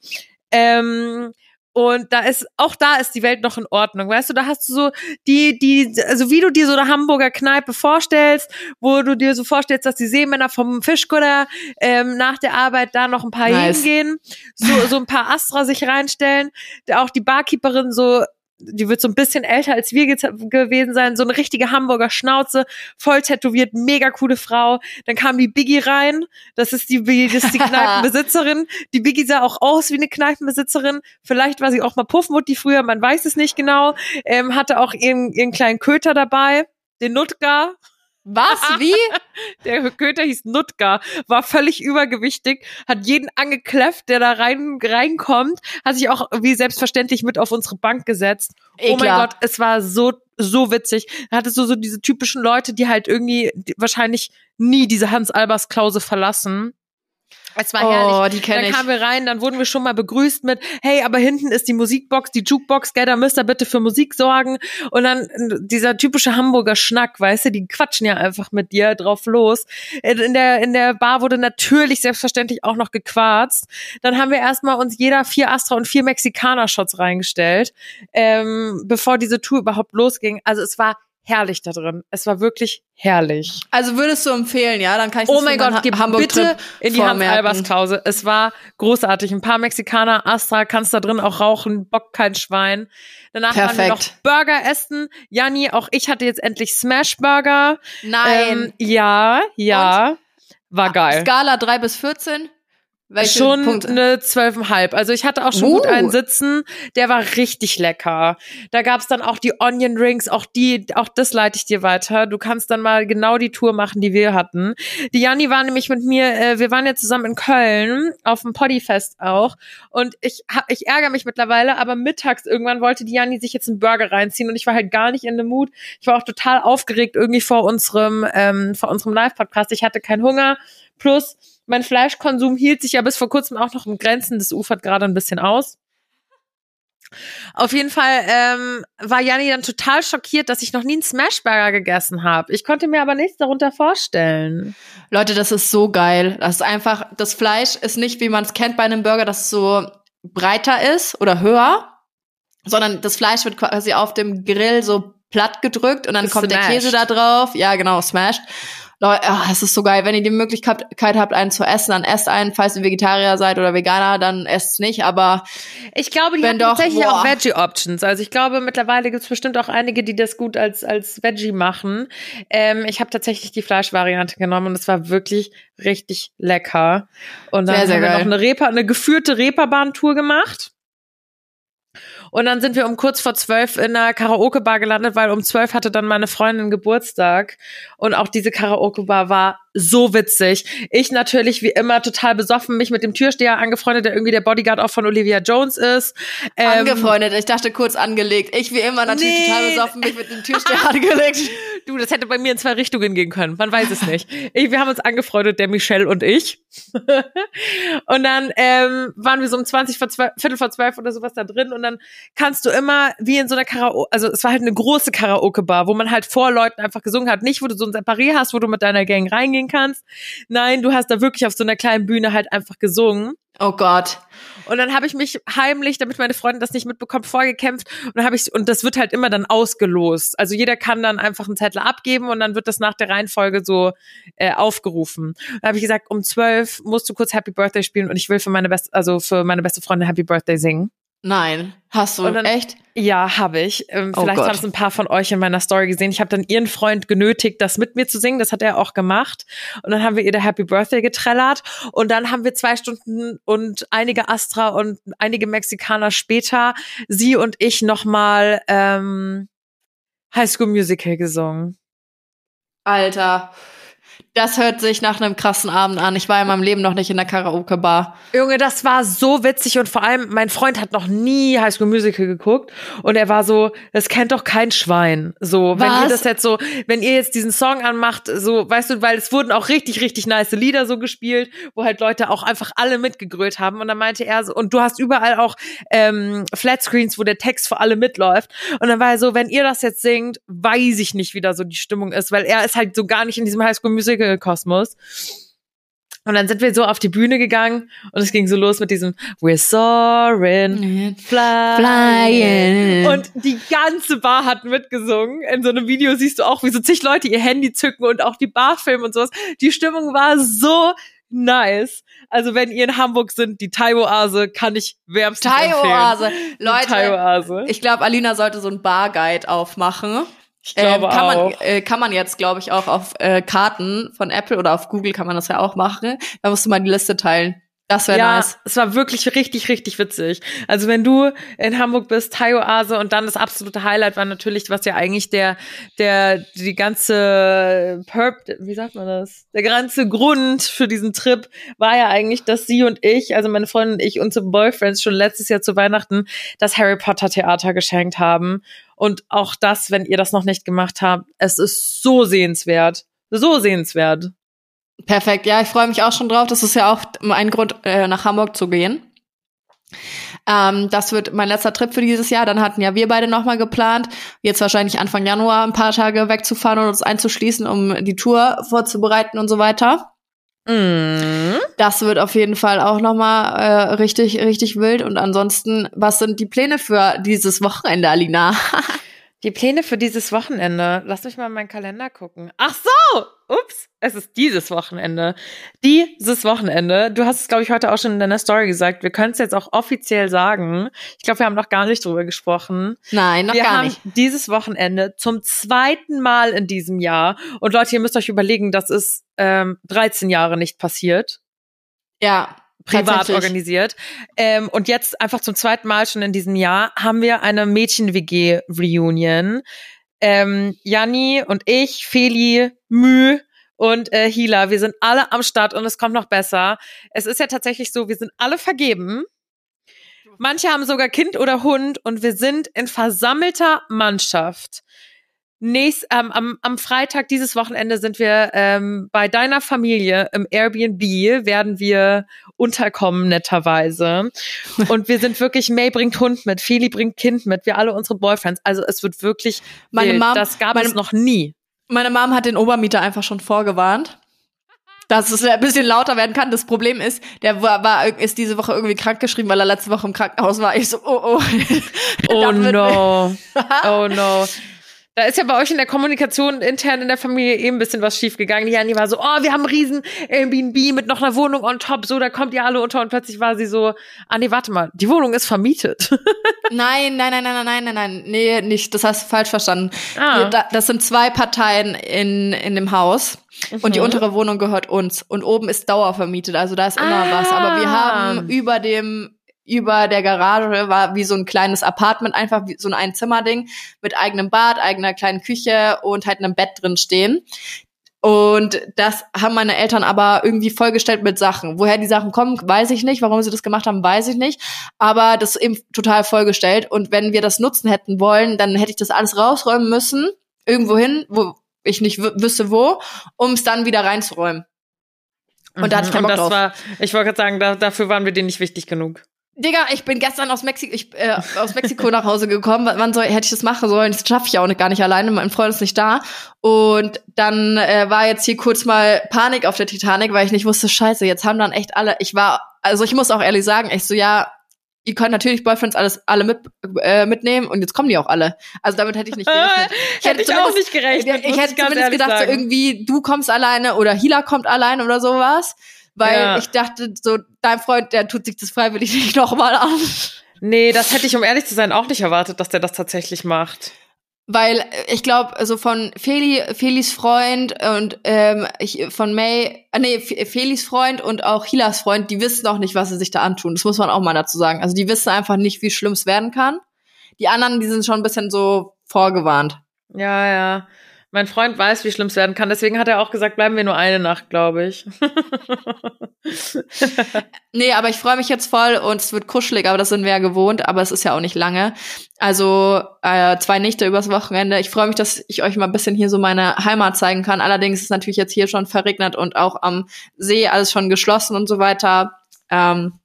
Ähm, und da ist, auch da ist die Welt noch in Ordnung. Weißt du, da hast du so die, die, also wie du dir so eine Hamburger Kneipe vorstellst, wo du dir so vorstellst, dass die Seemänner vom Fischkutter ähm, nach der Arbeit da noch ein paar Nice. hingehen, so, so ein paar Astra sich reinstellen. Auch die Barkeeperin so, die wird so ein bisschen älter als wir ge gewesen sein, so eine richtige Hamburger Schnauze, voll tätowiert, mega coole Frau. Dann kam die Biggie rein, das ist die, das ist die Kneipenbesitzerin. Die Biggie sah auch aus wie eine Kneipenbesitzerin. Vielleicht war sie auch mal Puffmutti früher, man weiß es nicht genau. Ähm, hatte auch ihren, ihren kleinen Köter dabei, den Nutgar. Was? Wie? Der Köter hieß Nutka, war völlig übergewichtig, hat jeden angekläfft, der da rein reinkommt, hat sich auch wie selbstverständlich mit auf unsere Bank gesetzt. Oh mein Eklar. Gott, es war so so witzig. Da hattest du so diese typischen Leute, die halt irgendwie die wahrscheinlich nie diese Hans Albers Klause verlassen. Es war herrlich. Oh, die kenne Dann kamen wir rein, dann wurden wir schon mal begrüßt mit, hey, aber hinten ist die Musikbox, die Jukebox, gell, da müsst ihr bitte für Musik sorgen. Und dann dieser typische Hamburger Schnack, weißt du, die quatschen ja einfach mit dir drauf los. In der, in der Bar wurde natürlich selbstverständlich auch noch gequarzt. Dann haben wir erstmal uns jeder vier Astra und vier Mexikaner-Shots reingestellt, ähm, bevor diese Tour überhaupt losging. Also es war herrlich da drin. Es war wirklich herrlich. Also würdest du empfehlen, ja? Dann kann ich Oh das mein Gott, geh Ha- Hamburg-Trip bitte in die Hans vormerken. Albers Klause. Es war großartig. Ein paar Mexikaner, Astra, kannst da drin auch rauchen, Bock kein Schwein. Danach waren wir noch Perfekt. Burger essen. Janni, auch ich hatte jetzt endlich Smash Burger. Nein. Ähm, ja, ja. War geil. Skala 3 bis 14? Welche schon Punkte? eine zwölfeinhalb. Also ich hatte auch schon Uh. gut einen sitzen. Der war richtig lecker. Da gab's dann auch die Onion Rings, auch die, auch das leite ich dir weiter. Du kannst dann mal genau die Tour machen, die wir hatten. Die Janni war nämlich mit mir, äh, wir waren ja zusammen in Köln auf dem Poddyfest auch. Und ich, ich ärgere mich mittlerweile, aber mittags irgendwann wollte die Janni sich jetzt einen Burger reinziehen und ich war halt gar nicht in dem Mut. Ich war auch total aufgeregt irgendwie vor unserem, ähm, vor unserem Live-Podcast. Ich hatte keinen Hunger. Plus, mein Fleischkonsum hielt sich ja bis vor kurzem auch noch in Grenzen. Das ufert gerade ein bisschen aus. Auf jeden Fall ähm, war Janni dann total schockiert, dass ich noch nie einen Smashburger gegessen habe. Ich konnte mir aber nichts darunter vorstellen. Leute, das ist so geil. Das ist einfach, das Fleisch ist nicht, wie man es kennt bei einem Burger, das so breiter ist oder höher, sondern das Fleisch wird quasi auf dem Grill so platt gedrückt und dann kommt der Smashed. Käse da drauf. Ja, genau, smashed. Leute, ah, es ist so geil. Wenn ihr die Möglichkeit habt, einen zu essen, dann esst einen. Falls ihr Vegetarier seid oder Veganer, dann esst nicht. Aber Ich glaube, die haben doch, tatsächlich boah. auch Veggie-Options. Also ich glaube, mittlerweile gibt es bestimmt auch einige, die das gut als, als Veggie machen. Ähm, ich habe tatsächlich die Fleischvariante genommen und es war wirklich richtig lecker. Und dann Sehr, sehr haben wir geil. noch eine, Reeper, eine geführte Reeperbahn-Tour gemacht. Und dann sind wir um kurz vor zwölf in einer Karaoke-Bar gelandet, weil um zwölf hatte dann meine Freundin Geburtstag. Und auch diese Karaoke-Bar war so witzig. Ich natürlich wie immer total besoffen, mich mit dem Türsteher angefreundet, der irgendwie der Bodyguard auch von Olivia Jones ist. Ähm, angefreundet, ich dachte kurz angelegt. Ich wie immer natürlich Nee. total besoffen, mich mit dem Türsteher angelegt. Du, das hätte bei mir in zwei Richtungen gehen können. Man weiß es nicht. Ich, wir haben uns angefreundet, der Michelle und ich. und dann ähm, waren wir so um 20 vor 12, Viertel vor zwölf oder sowas da drin und dann kannst du immer wie in so einer Karaoke, also es war halt eine große Karaoke-Bar, wo man halt vor Leuten einfach gesungen hat. Nicht, wo du so ein Separé hast, wo du mit deiner Gang reingehen kannst. Nein, du hast da wirklich auf so einer kleinen Bühne halt einfach gesungen. Oh Gott. Und dann habe ich mich heimlich, damit meine Freundin das nicht mitbekommt, vorgekämpft. Und dann habe ich und das wird halt immer dann ausgelost. Also jeder kann dann einfach einen Zettel abgeben und dann wird das nach der Reihenfolge so äh, aufgerufen. Dann habe ich gesagt, um zwölf musst du kurz Happy Birthday spielen und ich will für meine beste, also für meine beste Freundin Happy Birthday singen. Nein. Hast du dann- echt? Ja, habe ich. Ähm, Oh vielleicht Gott. haben es ein paar von euch in meiner Story gesehen. Ich habe dann ihren Freund genötigt, das mit mir zu singen. Das hat er auch gemacht. Und dann haben wir ihr der Happy Birthday getrellert. Und dann haben wir zwei Stunden und einige Astra und einige Mexikaner später sie und ich nochmal ähm, High School Musical gesungen. Alter. Das hört sich nach einem krassen Abend an. Ich war in meinem Leben noch nicht in der Karaoke-Bar. Junge, das war so witzig und vor allem mein Freund hat noch nie High School Musical geguckt und er war so, das kennt doch kein Schwein. So, wenn ihr Was? das jetzt so, wenn ihr jetzt diesen Song anmacht, so, weißt du, weil es wurden auch richtig, richtig nice Lieder so gespielt, wo halt Leute auch einfach alle mitgegrölt haben und dann meinte er so, und du hast überall auch ähm, Flatscreens, wo der Text für alle mitläuft und dann war er so, wenn ihr das jetzt singt, weiß ich nicht, wie da so die Stimmung ist, weil er ist halt so gar nicht in diesem High School Musical Kosmos. Und dann sind wir so auf die Bühne gegangen und es ging so los mit diesem We're soaring, flying. Flying. Und die ganze Bar hat mitgesungen. In so einem Video siehst du auch, wie so zig Leute ihr Handy zücken und auch die Bar filmen und sowas. Die Stimmung war so nice. Also wenn ihr in Hamburg sind, die Thai-Oase kann ich wärmstens Thai-Oase. empfehlen. Leute, Thai-Oase. ich glaube, Alina sollte so ein Barguide aufmachen. Ich glaube ähm, kann auch. Man, äh, kann man jetzt, glaube ich, auch auf äh, Karten von Apple oder auf Google kann man das ja auch machen. Da musst du mal die Liste teilen. Das wäre ja, nice. es war wirklich richtig, richtig witzig. Also wenn du in Hamburg bist, Thai-Oase und dann das absolute Highlight war natürlich, was ja eigentlich der, der, die ganze Perp, wie sagt man das? Der ganze Grund für diesen Trip war ja eigentlich, dass sie und ich, also meine Freundin und ich, unsere Boyfriends schon letztes Jahr zu Weihnachten das Harry Potter Theater geschenkt haben. Und auch das, wenn ihr das noch nicht gemacht habt, es ist so sehenswert. So sehenswert. Perfekt. Ja, ich freue mich auch schon drauf. Das ist ja auch ein Grund, äh, nach Hamburg zu gehen. Ähm, das wird mein letzter Trip für dieses Jahr. Dann hatten ja wir beide nochmal geplant, jetzt wahrscheinlich Anfang Januar ein paar Tage wegzufahren und uns einzuschließen, um die Tour vorzubereiten und so weiter. Mm. Das wird auf jeden Fall auch nochmal äh, richtig, richtig wild. Und ansonsten, was sind die Pläne für dieses Wochenende, Alina? Die Pläne für dieses Wochenende. Lass mich mal in meinen Kalender gucken. Ach so! Ups, es ist dieses Wochenende. Dieses Wochenende. Du hast es, glaube ich, heute auch schon in deiner Story gesagt. Wir können es jetzt auch offiziell sagen. Ich glaube, wir haben noch gar nicht drüber gesprochen. Nein, noch wir gar haben nicht. dieses Wochenende zum zweiten Mal in diesem Jahr. Und Leute, ihr müsst euch überlegen, das ist ähm, 13 Jahre nicht passiert Ja, privat organisiert. Ähm, und jetzt einfach zum zweiten Mal schon in diesem Jahr haben wir eine Mädchen-WG-Reunion. Ähm, Janni und ich, Feli, Mü und äh, Hila, wir sind alle am Start und es kommt noch besser. Es ist ja tatsächlich so, wir sind alle vergeben. Manche haben sogar Kind oder Hund und wir sind in versammelter Mannschaft. Nächst, ähm, am, am Freitag dieses Wochenende sind wir ähm, bei deiner Familie im Airbnb, werden wir unterkommen, netterweise. Und wir sind wirklich, May bringt Hund mit, Feli bringt Kind mit, wir alle unsere Boyfriends. Also es wird wirklich Meine wild. Mom- das gab meine- es noch nie. Meine Mom hat den Obermieter einfach schon vorgewarnt, dass es ein bisschen lauter werden kann. Das Problem ist, der war, war ist diese Woche irgendwie krankgeschrieben, weil er letzte Woche im Krankenhaus war. Ich so, oh, oh. Oh wird- no. Oh no. Da ist ja bei euch in der Kommunikation intern in der Familie eben ein bisschen was schiefgegangen. Die Janni war so, oh, wir haben einen riesen Airbnb mit noch einer Wohnung on top, so, da kommt ihr alle unter und plötzlich war sie so, ah nee, warte mal, die Wohnung ist vermietet. Nein, nein, nein, nein, nein, nein, nein, nee, nicht. Das hast du falsch verstanden. Ah. Da- Das sind zwei Parteien in, in dem Haus. Und die Mhm. untere Wohnung gehört uns. Und oben ist dauervermietet, also da ist immer was. Aber wir Ah. haben über dem, über der Garage war wie so ein kleines Apartment, einfach wie so ein Einzimmerding mit eigenem Bad, eigener kleinen Küche und halt einem Bett drin stehen. Und das haben meine Eltern aber irgendwie vollgestellt mit Sachen. Woher die Sachen kommen, weiß ich nicht. Warum sie das gemacht haben, weiß ich nicht. Aber das ist eben total vollgestellt. Und wenn wir das nutzen hätten wollen, dann hätte ich das alles rausräumen müssen. Irgendwo hin, wo ich nicht wü- wüsste wo, um es dann wieder reinzuräumen. Und da hatte ich keinen Mhm. Bock drauf. war, ich wollte gerade sagen, da, dafür waren wir denen nicht wichtig genug. Digga, ich bin gestern aus Mexiko, ich, äh, aus Mexiko nach Hause gekommen. Wann soll, hätte ich das machen sollen? Das schaffe ich ja auch nicht, gar nicht alleine. Mein Freund ist nicht da. Und dann äh, war jetzt hier kurz mal Panik auf der Titanic, weil ich nicht wusste, scheiße, jetzt haben dann echt alle, ich war also ich muss auch ehrlich sagen, echt so, ja, ihr könnt natürlich Boyfriends alles alle mit, äh, mitnehmen und jetzt kommen die auch alle. Also damit hätte ich nicht gerechnet. Ich hätte ich auch nicht gerechnet. Ich, muss hätte zumindest gedacht, so irgendwie du kommst alleine oder Hila kommt alleine oder sowas. Weil Ja. ich dachte, so dein Freund, der tut sich das freiwillig nicht nochmal an. Nee, das hätte ich, um ehrlich zu sein, auch nicht erwartet, dass der das tatsächlich macht. Weil äh, ich glaube, also von Feli, Felis Freund und ähm, ich, von May, äh, nee, Felis Freund und auch Hilas Freund, die wissen auch nicht, was sie sich da antun. Das muss man auch mal dazu sagen. Also die wissen einfach nicht, wie schlimm es werden kann. Die anderen, die sind schon ein bisschen so vorgewarnt. Ja, ja. Mein Freund weiß, wie schlimm es werden kann. Deswegen hat er auch gesagt, bleiben wir nur eine Nacht, glaube ich. Nee, aber ich freue mich jetzt voll und es wird kuschelig, aber das sind wir ja gewohnt, aber es ist ja auch nicht lange. Also äh, zwei Nächte übers Wochenende. Ich freue mich, dass ich euch mal ein bisschen hier so meine Heimat zeigen kann. Allerdings ist natürlich jetzt hier schon verregnet und auch am See alles schon geschlossen und so weiter. Ähm,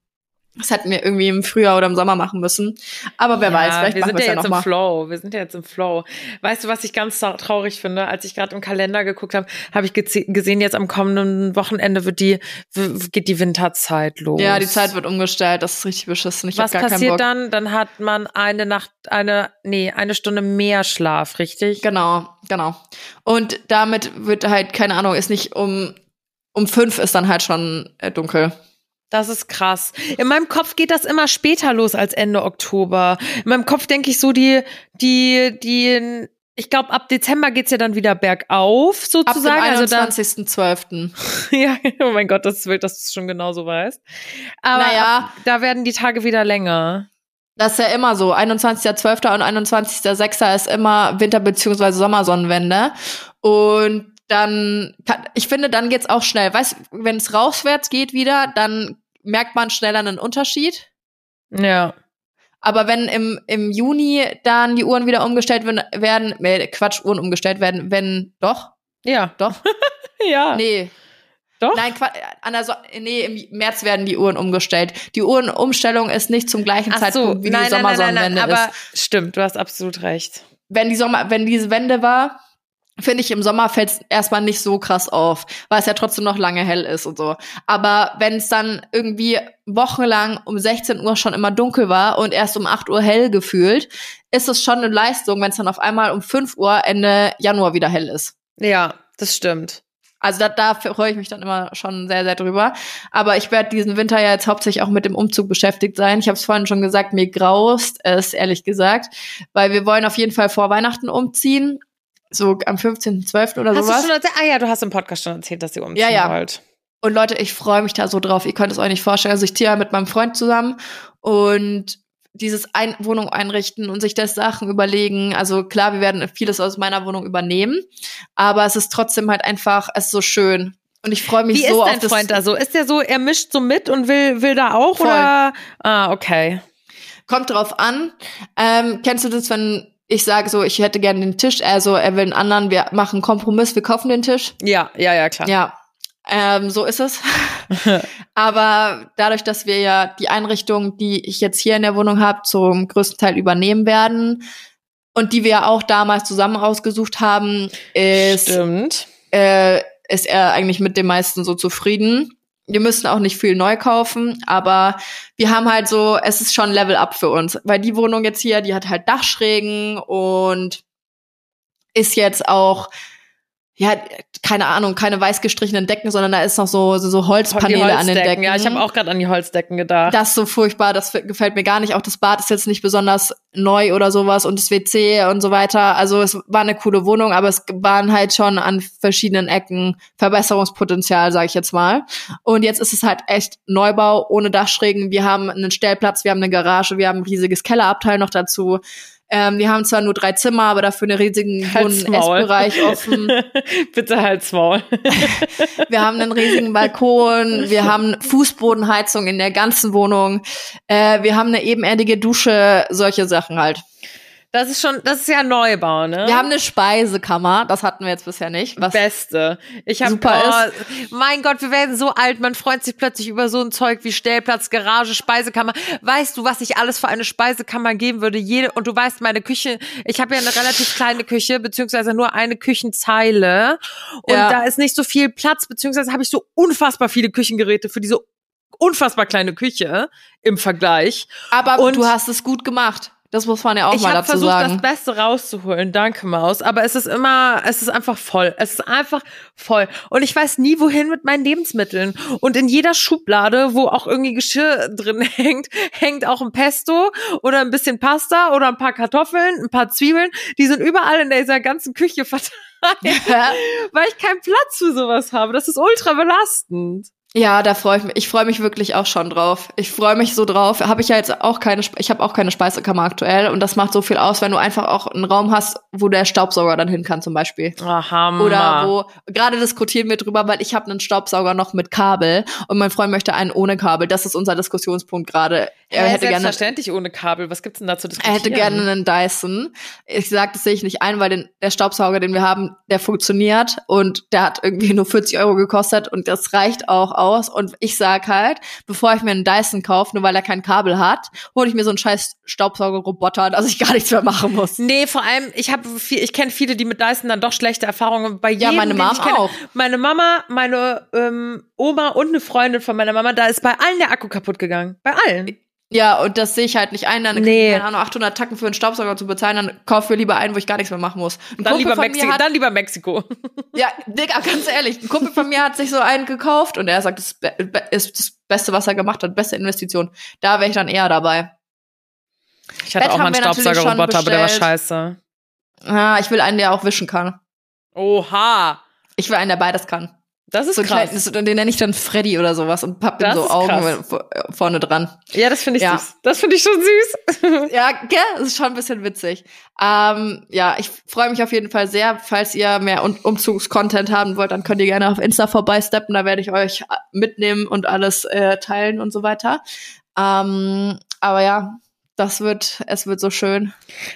das hätten wir irgendwie im Frühjahr oder im Sommer machen müssen. Aber wer weiß, vielleicht wir machen sind ja ja jetzt noch im mal. Flow. Wir sind ja jetzt im Flow. Weißt du, was ich ganz trau- traurig finde? Als ich gerade im Kalender geguckt habe, habe ich gesehen, jetzt am kommenden Wochenende wird die geht die Winterzeit los. Ja, die Zeit wird umgestellt. Das ist richtig beschissen. Ich Was hab gar keinen passiert dann? Dann hat man eine Nacht, eine, nee, eine Stunde mehr Schlaf, richtig? Genau, genau. Und damit wird halt, keine Ahnung, ist nicht um, um fünf ist dann halt schon äh, dunkel. Das ist krass. In meinem Kopf geht das immer später los als Ende Oktober. In meinem Kopf denke ich so, die, die, die, ich glaube, ab Dezember geht's ja dann wieder bergauf, Ab dem sozusagen. also dann, 21.12. ja, oh mein Gott, das ist wild, dass du es schon genauso weißt. Aber Naja. ab, da werden die Tage wieder länger. Das ist ja immer so. 21.12. und 21.06. ist immer Winter- bzw. Sommersonnenwende. Und dann, kann, ich finde, dann geht's auch schnell. Weißt, wenn es rauswärts geht wieder, dann merkt man schneller einen Unterschied. Ja. Aber wenn im, im Juni dann die Uhren wieder umgestellt werden, äh, Quatsch, Uhren umgestellt werden, wenn, doch, Ja. doch, Ja. nee, Doch? Nein, an der so nee, im März werden die Uhren umgestellt. Die Uhrenumstellung ist nicht zum gleichen Ach so, Zeitpunkt wie nein, die nein, nein, nein, Sommersonnenwende nein, aber ist. stimmt, du hast absolut recht. Wenn die Sommer, wenn diese Wende war, finde ich im Sommer fällt es erstmal nicht so krass auf, weil es ja trotzdem noch lange hell ist und so. Aber wenn es dann irgendwie wochenlang um 16 Uhr schon immer dunkel war und erst um 8 Uhr hell gefühlt, ist es schon eine Leistung, wenn es dann auf einmal um 5 Uhr Ende Januar wieder hell ist. Ja, das stimmt. Also da, da freue ich mich dann immer schon sehr, sehr drüber. Aber ich werde diesen Winter ja jetzt hauptsächlich auch mit dem Umzug beschäftigt sein. Ich habe es vorhin schon gesagt, mir graust es, ehrlich gesagt. Weil wir wollen auf jeden Fall vor Weihnachten umziehen. So am 15.12. oder Hast sowas. du schon erzählt? Ah ja, du hast im Podcast schon erzählt, dass ihr umziehen Ja, ja. wollt. Und Leute, ich freue mich da so drauf. Ihr könnt es euch nicht vorstellen. Also ich ziehe ja mit meinem Freund zusammen und dieses ein Wohnung einrichten und sich das Sachen überlegen. Also klar, wir werden vieles aus meiner Wohnung übernehmen, aber es ist trotzdem halt einfach, es ist so schön. Und ich freue mich Wie so ist dein auf das. Freund da so? Ist der so, er mischt so mit und will, will da auch? Voll. Oder? Ah, okay. Kommt drauf an. Ähm, kennst du das, wenn ich sage so, ich hätte gerne den Tisch, also er will einen anderen, wir machen einen Kompromiss, wir kaufen den Tisch? Ja, ja, ja, klar. Ja, ähm, so ist es. Aber dadurch, dass wir ja die Einrichtung, die ich jetzt hier in der Wohnung habe, zum größten Teil übernehmen werden und die wir ja auch damals zusammen ausgesucht haben, ist, Stimmt. äh, ist er eigentlich mit dem meisten so zufrieden. Wir müssen auch nicht viel neu kaufen, aber wir haben halt so, es ist schon Level Up für uns, weil die Wohnung jetzt hier, die hat halt Dachschrägen und ist jetzt auch ja, keine Ahnung, keine weiß gestrichenen Decken, sondern da ist noch so so, so Holzpaneele an den. Decken. Ja, ich habe auch gerade an die Holzdecken gedacht. das ist so furchtbar, das gefällt mir gar nicht. Auch das Bad ist jetzt nicht besonders neu oder sowas und das WC und so weiter. Also es war eine coole Wohnung, aber es waren halt schon an verschiedenen Ecken Verbesserungspotenzial, sage ich jetzt mal. Und jetzt ist es halt echt Neubau ohne Dachschrägen. Wir haben einen Stellplatz, wir haben eine Garage, wir haben ein riesiges Kellerabteil noch dazu. Ähm, wir haben zwar nur drei Zimmer, aber dafür einen riesigen Halt's. Essbereich offen. Bitte halt's Maul. Wir haben einen riesigen Balkon, wir haben Fußbodenheizung in der ganzen Wohnung, äh, wir haben eine ebenerdige Dusche, solche Sachen halt. Das ist schon, das ist ja Neubau, ne? Wir haben eine Speisekammer, das hatten wir jetzt bisher nicht. Was Beste. Ich habe Super Mein Gott, wir werden so alt. Man freut sich plötzlich über so ein Zeug wie Stellplatz, Garage, Speisekammer. Weißt du, was ich alles für eine Speisekammer geben würde? Jede und du weißt, meine Küche. Ich habe ja eine relativ kleine Küche beziehungsweise nur eine Küchenzeile und Ja. da ist nicht so viel Platz beziehungsweise habe ich so unfassbar viele Küchengeräte für diese unfassbar kleine Küche im Vergleich. Aber Und- du hast es gut gemacht. Das muss man ja auch ich mal habe dazu versucht, sagen. das Beste rauszuholen. Danke, Maus. Aber es ist immer, es ist einfach voll. Es ist einfach voll. Und ich weiß nie, wohin mit meinen Lebensmitteln. Und in jeder Schublade, wo auch irgendwie Geschirr drin hängt, hängt auch ein Pesto oder ein bisschen Pasta oder ein paar Kartoffeln, ein paar Zwiebeln. Die sind überall in dieser ganzen Küche verteilt, weil ich keinen Platz für sowas habe. Das ist ultra belastend. Ja, da freue ich mich. Ich freue mich wirklich auch schon drauf. Ich freue mich so drauf. Habe ich ja jetzt auch keine, ich habe auch keine Speisekammer aktuell und das macht so viel aus, wenn du einfach auch einen Raum hast, wo der Staubsauger dann hin kann zum Beispiel. Aha, Oder wo, gerade diskutieren wir drüber, weil ich habe einen Staubsauger noch mit Kabel und mein Freund möchte einen ohne Kabel. Das ist unser Diskussionspunkt gerade. Er Er hätte gerne selbstverständlich ohne Kabel. Was gibt's denn da zu er diskutieren? hätte gerne einen Dyson. Ich sag, das sehe ich nicht ein, weil den, der Staubsauger, den wir haben, der funktioniert und der hat irgendwie nur 40 Euro gekostet und das reicht auch aus. Und ich sag halt, bevor ich mir einen Dyson kaufe, nur weil er kein Kabel hat, hole ich mir so einen scheiß Staubsaugerroboter, dass ich gar nichts mehr machen muss. Nee, vor allem, ich habe viel, ich kenne viele, die mit Dyson dann doch schlechte Erfahrungen bei Ja, jedem, meine den Mom ich kenne. auch. Meine Mama, meine ähm, Oma und eine Freundin von meiner Mama, da ist bei allen der Akku kaputt gegangen. Bei allen. Ja, und das sehe ich halt nicht ein, dann Nee. keine Ahnung, 800 Tacken für einen Staubsauger zu bezahlen, dann kaufen wir lieber einen, wo ich gar nichts mehr machen muss. Ein Dann Kumpel lieber, mir Mexiko, hat- dann lieber Mexiko. Ja, Digga, ganz ehrlich, ein Kumpel von mir hat sich so einen gekauft und er sagt, das ist das Beste, was er gemacht hat, beste Investition. Da wäre ich dann eher dabei. Ich hatte Bett auch mal einen Staubsaugerroboter, aber der war scheiße. Ah, ich will einen, der auch wischen kann. Oha. Ich will einen, der beides kann. Das ist So krass. kleines, den nenne ich dann Freddy oder sowas und papp ihm so Augen krass. vor- vorne dran. Ja, das finde ich Ja. süß. Das finde ich schon süß. Ja, gell? Das ist schon ein bisschen witzig. Ähm, ja, ich freue mich auf jeden Fall sehr. Falls ihr mehr Un Umzugscontent haben wollt, dann könnt ihr gerne auf Insta vorbeisteppen. Da werde ich euch mitnehmen und alles äh, teilen und so weiter. Ähm, aber ja, das wird, es wird so schön.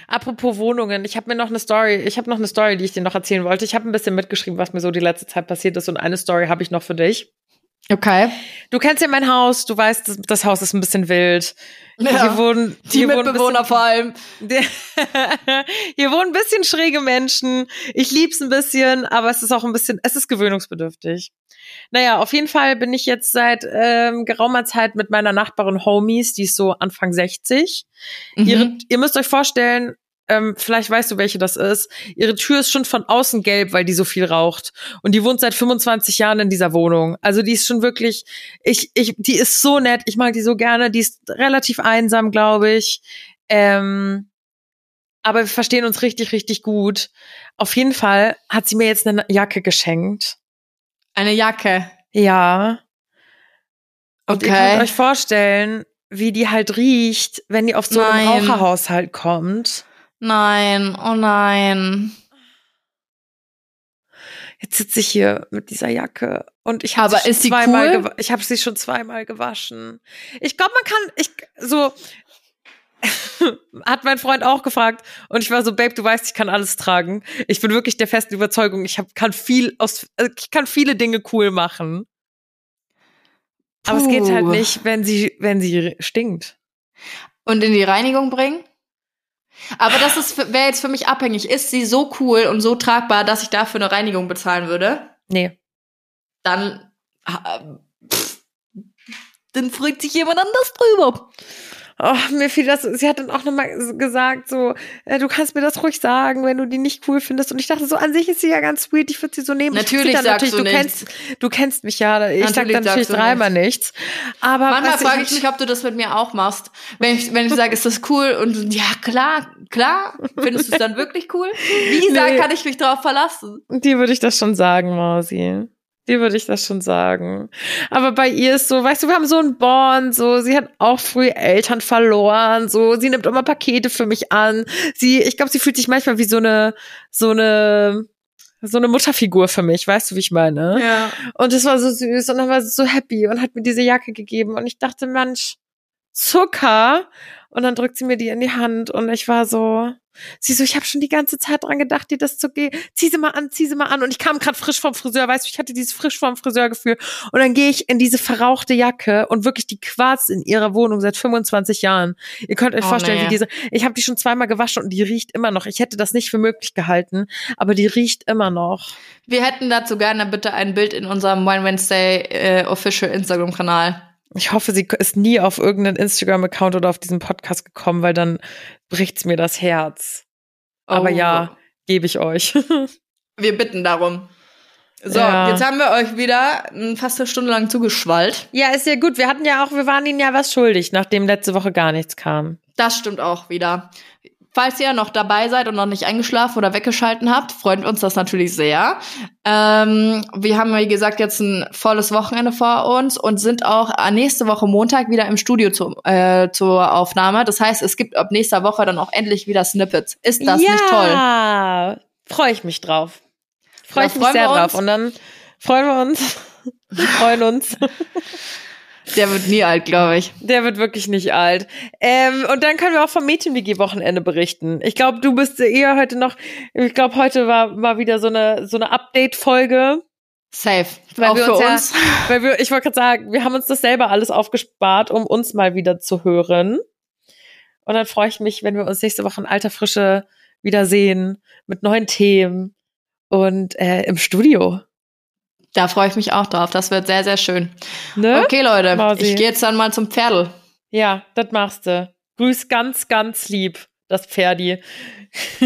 Apropos Wohnungen, ich habe mir noch eine Story, ich habe noch eine Story, die ich dir noch erzählen wollte. Ich habe ein bisschen mitgeschrieben, was mir so die letzte Zeit passiert ist und eine Story habe ich noch für dich. Okay. Du kennst ja mein Haus, du weißt, das, das Haus ist ein bisschen wild. Ja. Hier wohnen Die hier Mitbewohner vor allem. bisschen, hier wohnen ein bisschen schräge Menschen. Ich lieb's ein bisschen, aber es ist auch ein bisschen, es ist gewöhnungsbedürftig. Naja, auf jeden Fall bin ich jetzt seit ähm, geraumer Zeit mit meiner Nachbarin Homies, die ist so Anfang 60. Ihre, Mhm. ihr müsst euch vorstellen, ähm, vielleicht weißt du, welche das ist. Ihre Tür ist schon von außen gelb, weil die so viel raucht. Und die wohnt seit 25 Jahren in dieser Wohnung. Also die ist schon wirklich, ich, ich, die ist so nett. Ich mag die so gerne. Die ist relativ einsam, glaube ich. Ähm, aber wir verstehen uns richtig, richtig gut. Auf jeden Fall hat sie mir jetzt eine Jacke geschenkt. Eine Jacke. Ja. Und ihr Okay. könnt euch vorstellen, wie die halt riecht, wenn die auf so einen Nein. Raucherhaushalt kommt. Nein, oh nein. Jetzt sitze ich hier mit dieser Jacke und ich habe sie zweimal cool? ich habe sie schon zweimal gewaschen. Ich glaube, man kann ich so hat mein Freund auch gefragt und ich war so Babe, du weißt, ich kann alles tragen. Ich bin wirklich der festen Überzeugung, ich hab, kann viel aus äh, ich kann viele Dinge cool machen. Aber es geht halt Puh. nicht, wenn sie wenn sie stinkt. Und in die Reinigung bringen? Aber das ist wäre jetzt für mich abhängig. Ist sie so cool und so tragbar, dass ich dafür eine Reinigung bezahlen würde? Nee. Dann pff, dann freut sich jemand anders drüber. Oh, mir fiel das, sie hat dann auch nochmal gesagt, so, äh, du kannst mir das ruhig sagen, wenn du die nicht cool findest. Und ich dachte so, an sich ist sie ja ganz sweet, ich würde sie so nehmen. Ich Natürlich dann sagst natürlich, du nichts. kennst, du kennst mich ja, ich sag Natürlich dann natürlich dreimal nichts. Aber Manchmal frage ich mich, ob du das mit mir auch machst. Wenn ich, wenn ich sage, ist das cool? Und ja, klar, klar. Findest du es dann wirklich cool? Wie Nee. kann ich mich darauf verlassen? Die würde ich das schon sagen, Mausi. Die würde ich das schon sagen. Aber bei ihr ist so, weißt du, wir haben so einen Bond, so, sie hat auch früh Eltern verloren, so, sie nimmt immer Pakete für mich an. Sie, ich glaube, sie fühlt sich manchmal wie so eine, so eine, so eine Mutterfigur für mich, weißt du, wie ich meine? Ja. Und es war so süß und dann war sie so happy und hat mir diese Jacke gegeben und ich dachte, Mensch, Zucker. Und dann drückt sie mir die in die Hand und ich war so, sie so, ich habe schon die ganze Zeit dran gedacht, dir das zu geben. Zieh sie mal an, zieh sie mal an. Und ich kam gerade frisch vom Friseur, weißt du, ich hatte dieses frisch vom Friseurgefühl. Und dann gehe ich in diese verrauchte Jacke und wirklich die quarzt in ihrer Wohnung seit 25 Jahren. Ihr könnt euch Oh, vorstellen, nee. wie diese, ich habe die schon zweimal gewaschen und die riecht immer noch. Ich hätte das nicht für möglich gehalten, aber die riecht immer noch. Wir hätten dazu gerne bitte ein Bild in unserem Wine Wednesday äh, Official Instagram-Kanal. Ich hoffe, sie ist nie auf irgendeinen Instagram-Account oder auf diesen Podcast gekommen, weil dann bricht's mir das Herz. Aber Oh. ja, gebe ich euch. Wir bitten darum. So, Ja. jetzt haben wir euch wieder mm, fast eine Stunde lang zugeschwallt. ja, ist ja gut. Wir hatten ja auch, wir waren ihnen ja was schuldig, nachdem letzte Woche gar nichts kam. Das stimmt auch wieder. Falls ihr noch dabei seid und noch nicht eingeschlafen oder weggeschalten habt, freut uns das natürlich sehr. Ähm, wir haben, wie gesagt, jetzt ein volles Wochenende vor uns und sind auch äh, nächste Woche Montag wieder im Studio zu, äh, zur Aufnahme. Das heißt, es gibt ab nächster Woche dann auch endlich wieder Snippets. Ist das ja, nicht toll? freue ich mich drauf. Freue ich mich sehr drauf. Und dann freuen wir uns. Wir freuen uns. Der wird nie alt, glaube ich. Der wird wirklich nicht alt. Ähm, und dann können wir auch vom Mädchen-WG-Wochenende berichten. Ich glaube, du bist eher heute noch, ich glaube, heute war mal wieder so eine, so eine Update-Folge. Safe. Weil auch wir für uns, uns. Ja, weil wir, ich wollte gerade sagen, wir haben uns das selber alles aufgespart, um uns mal wieder zu hören. Und dann freue ich mich, wenn wir uns nächste Woche in alter Frische wiedersehen mit neuen Themen und äh, im Studio. Da freue ich mich auch drauf. Das wird sehr, sehr schön. Ne? Okay, Leute, Mausi. ich gehe jetzt dann mal zum Pferdel. Ja, das machst du. Grüß ganz, ganz lieb, das Pferdi.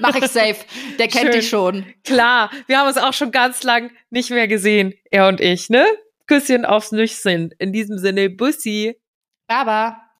Mach ich safe. Der kennt Schön. dich schon. Klar, wir haben uns auch schon ganz lang nicht mehr gesehen, er und ich, ne? Küsschen aufs Nüchchen. In diesem Sinne, Bussi. Baba.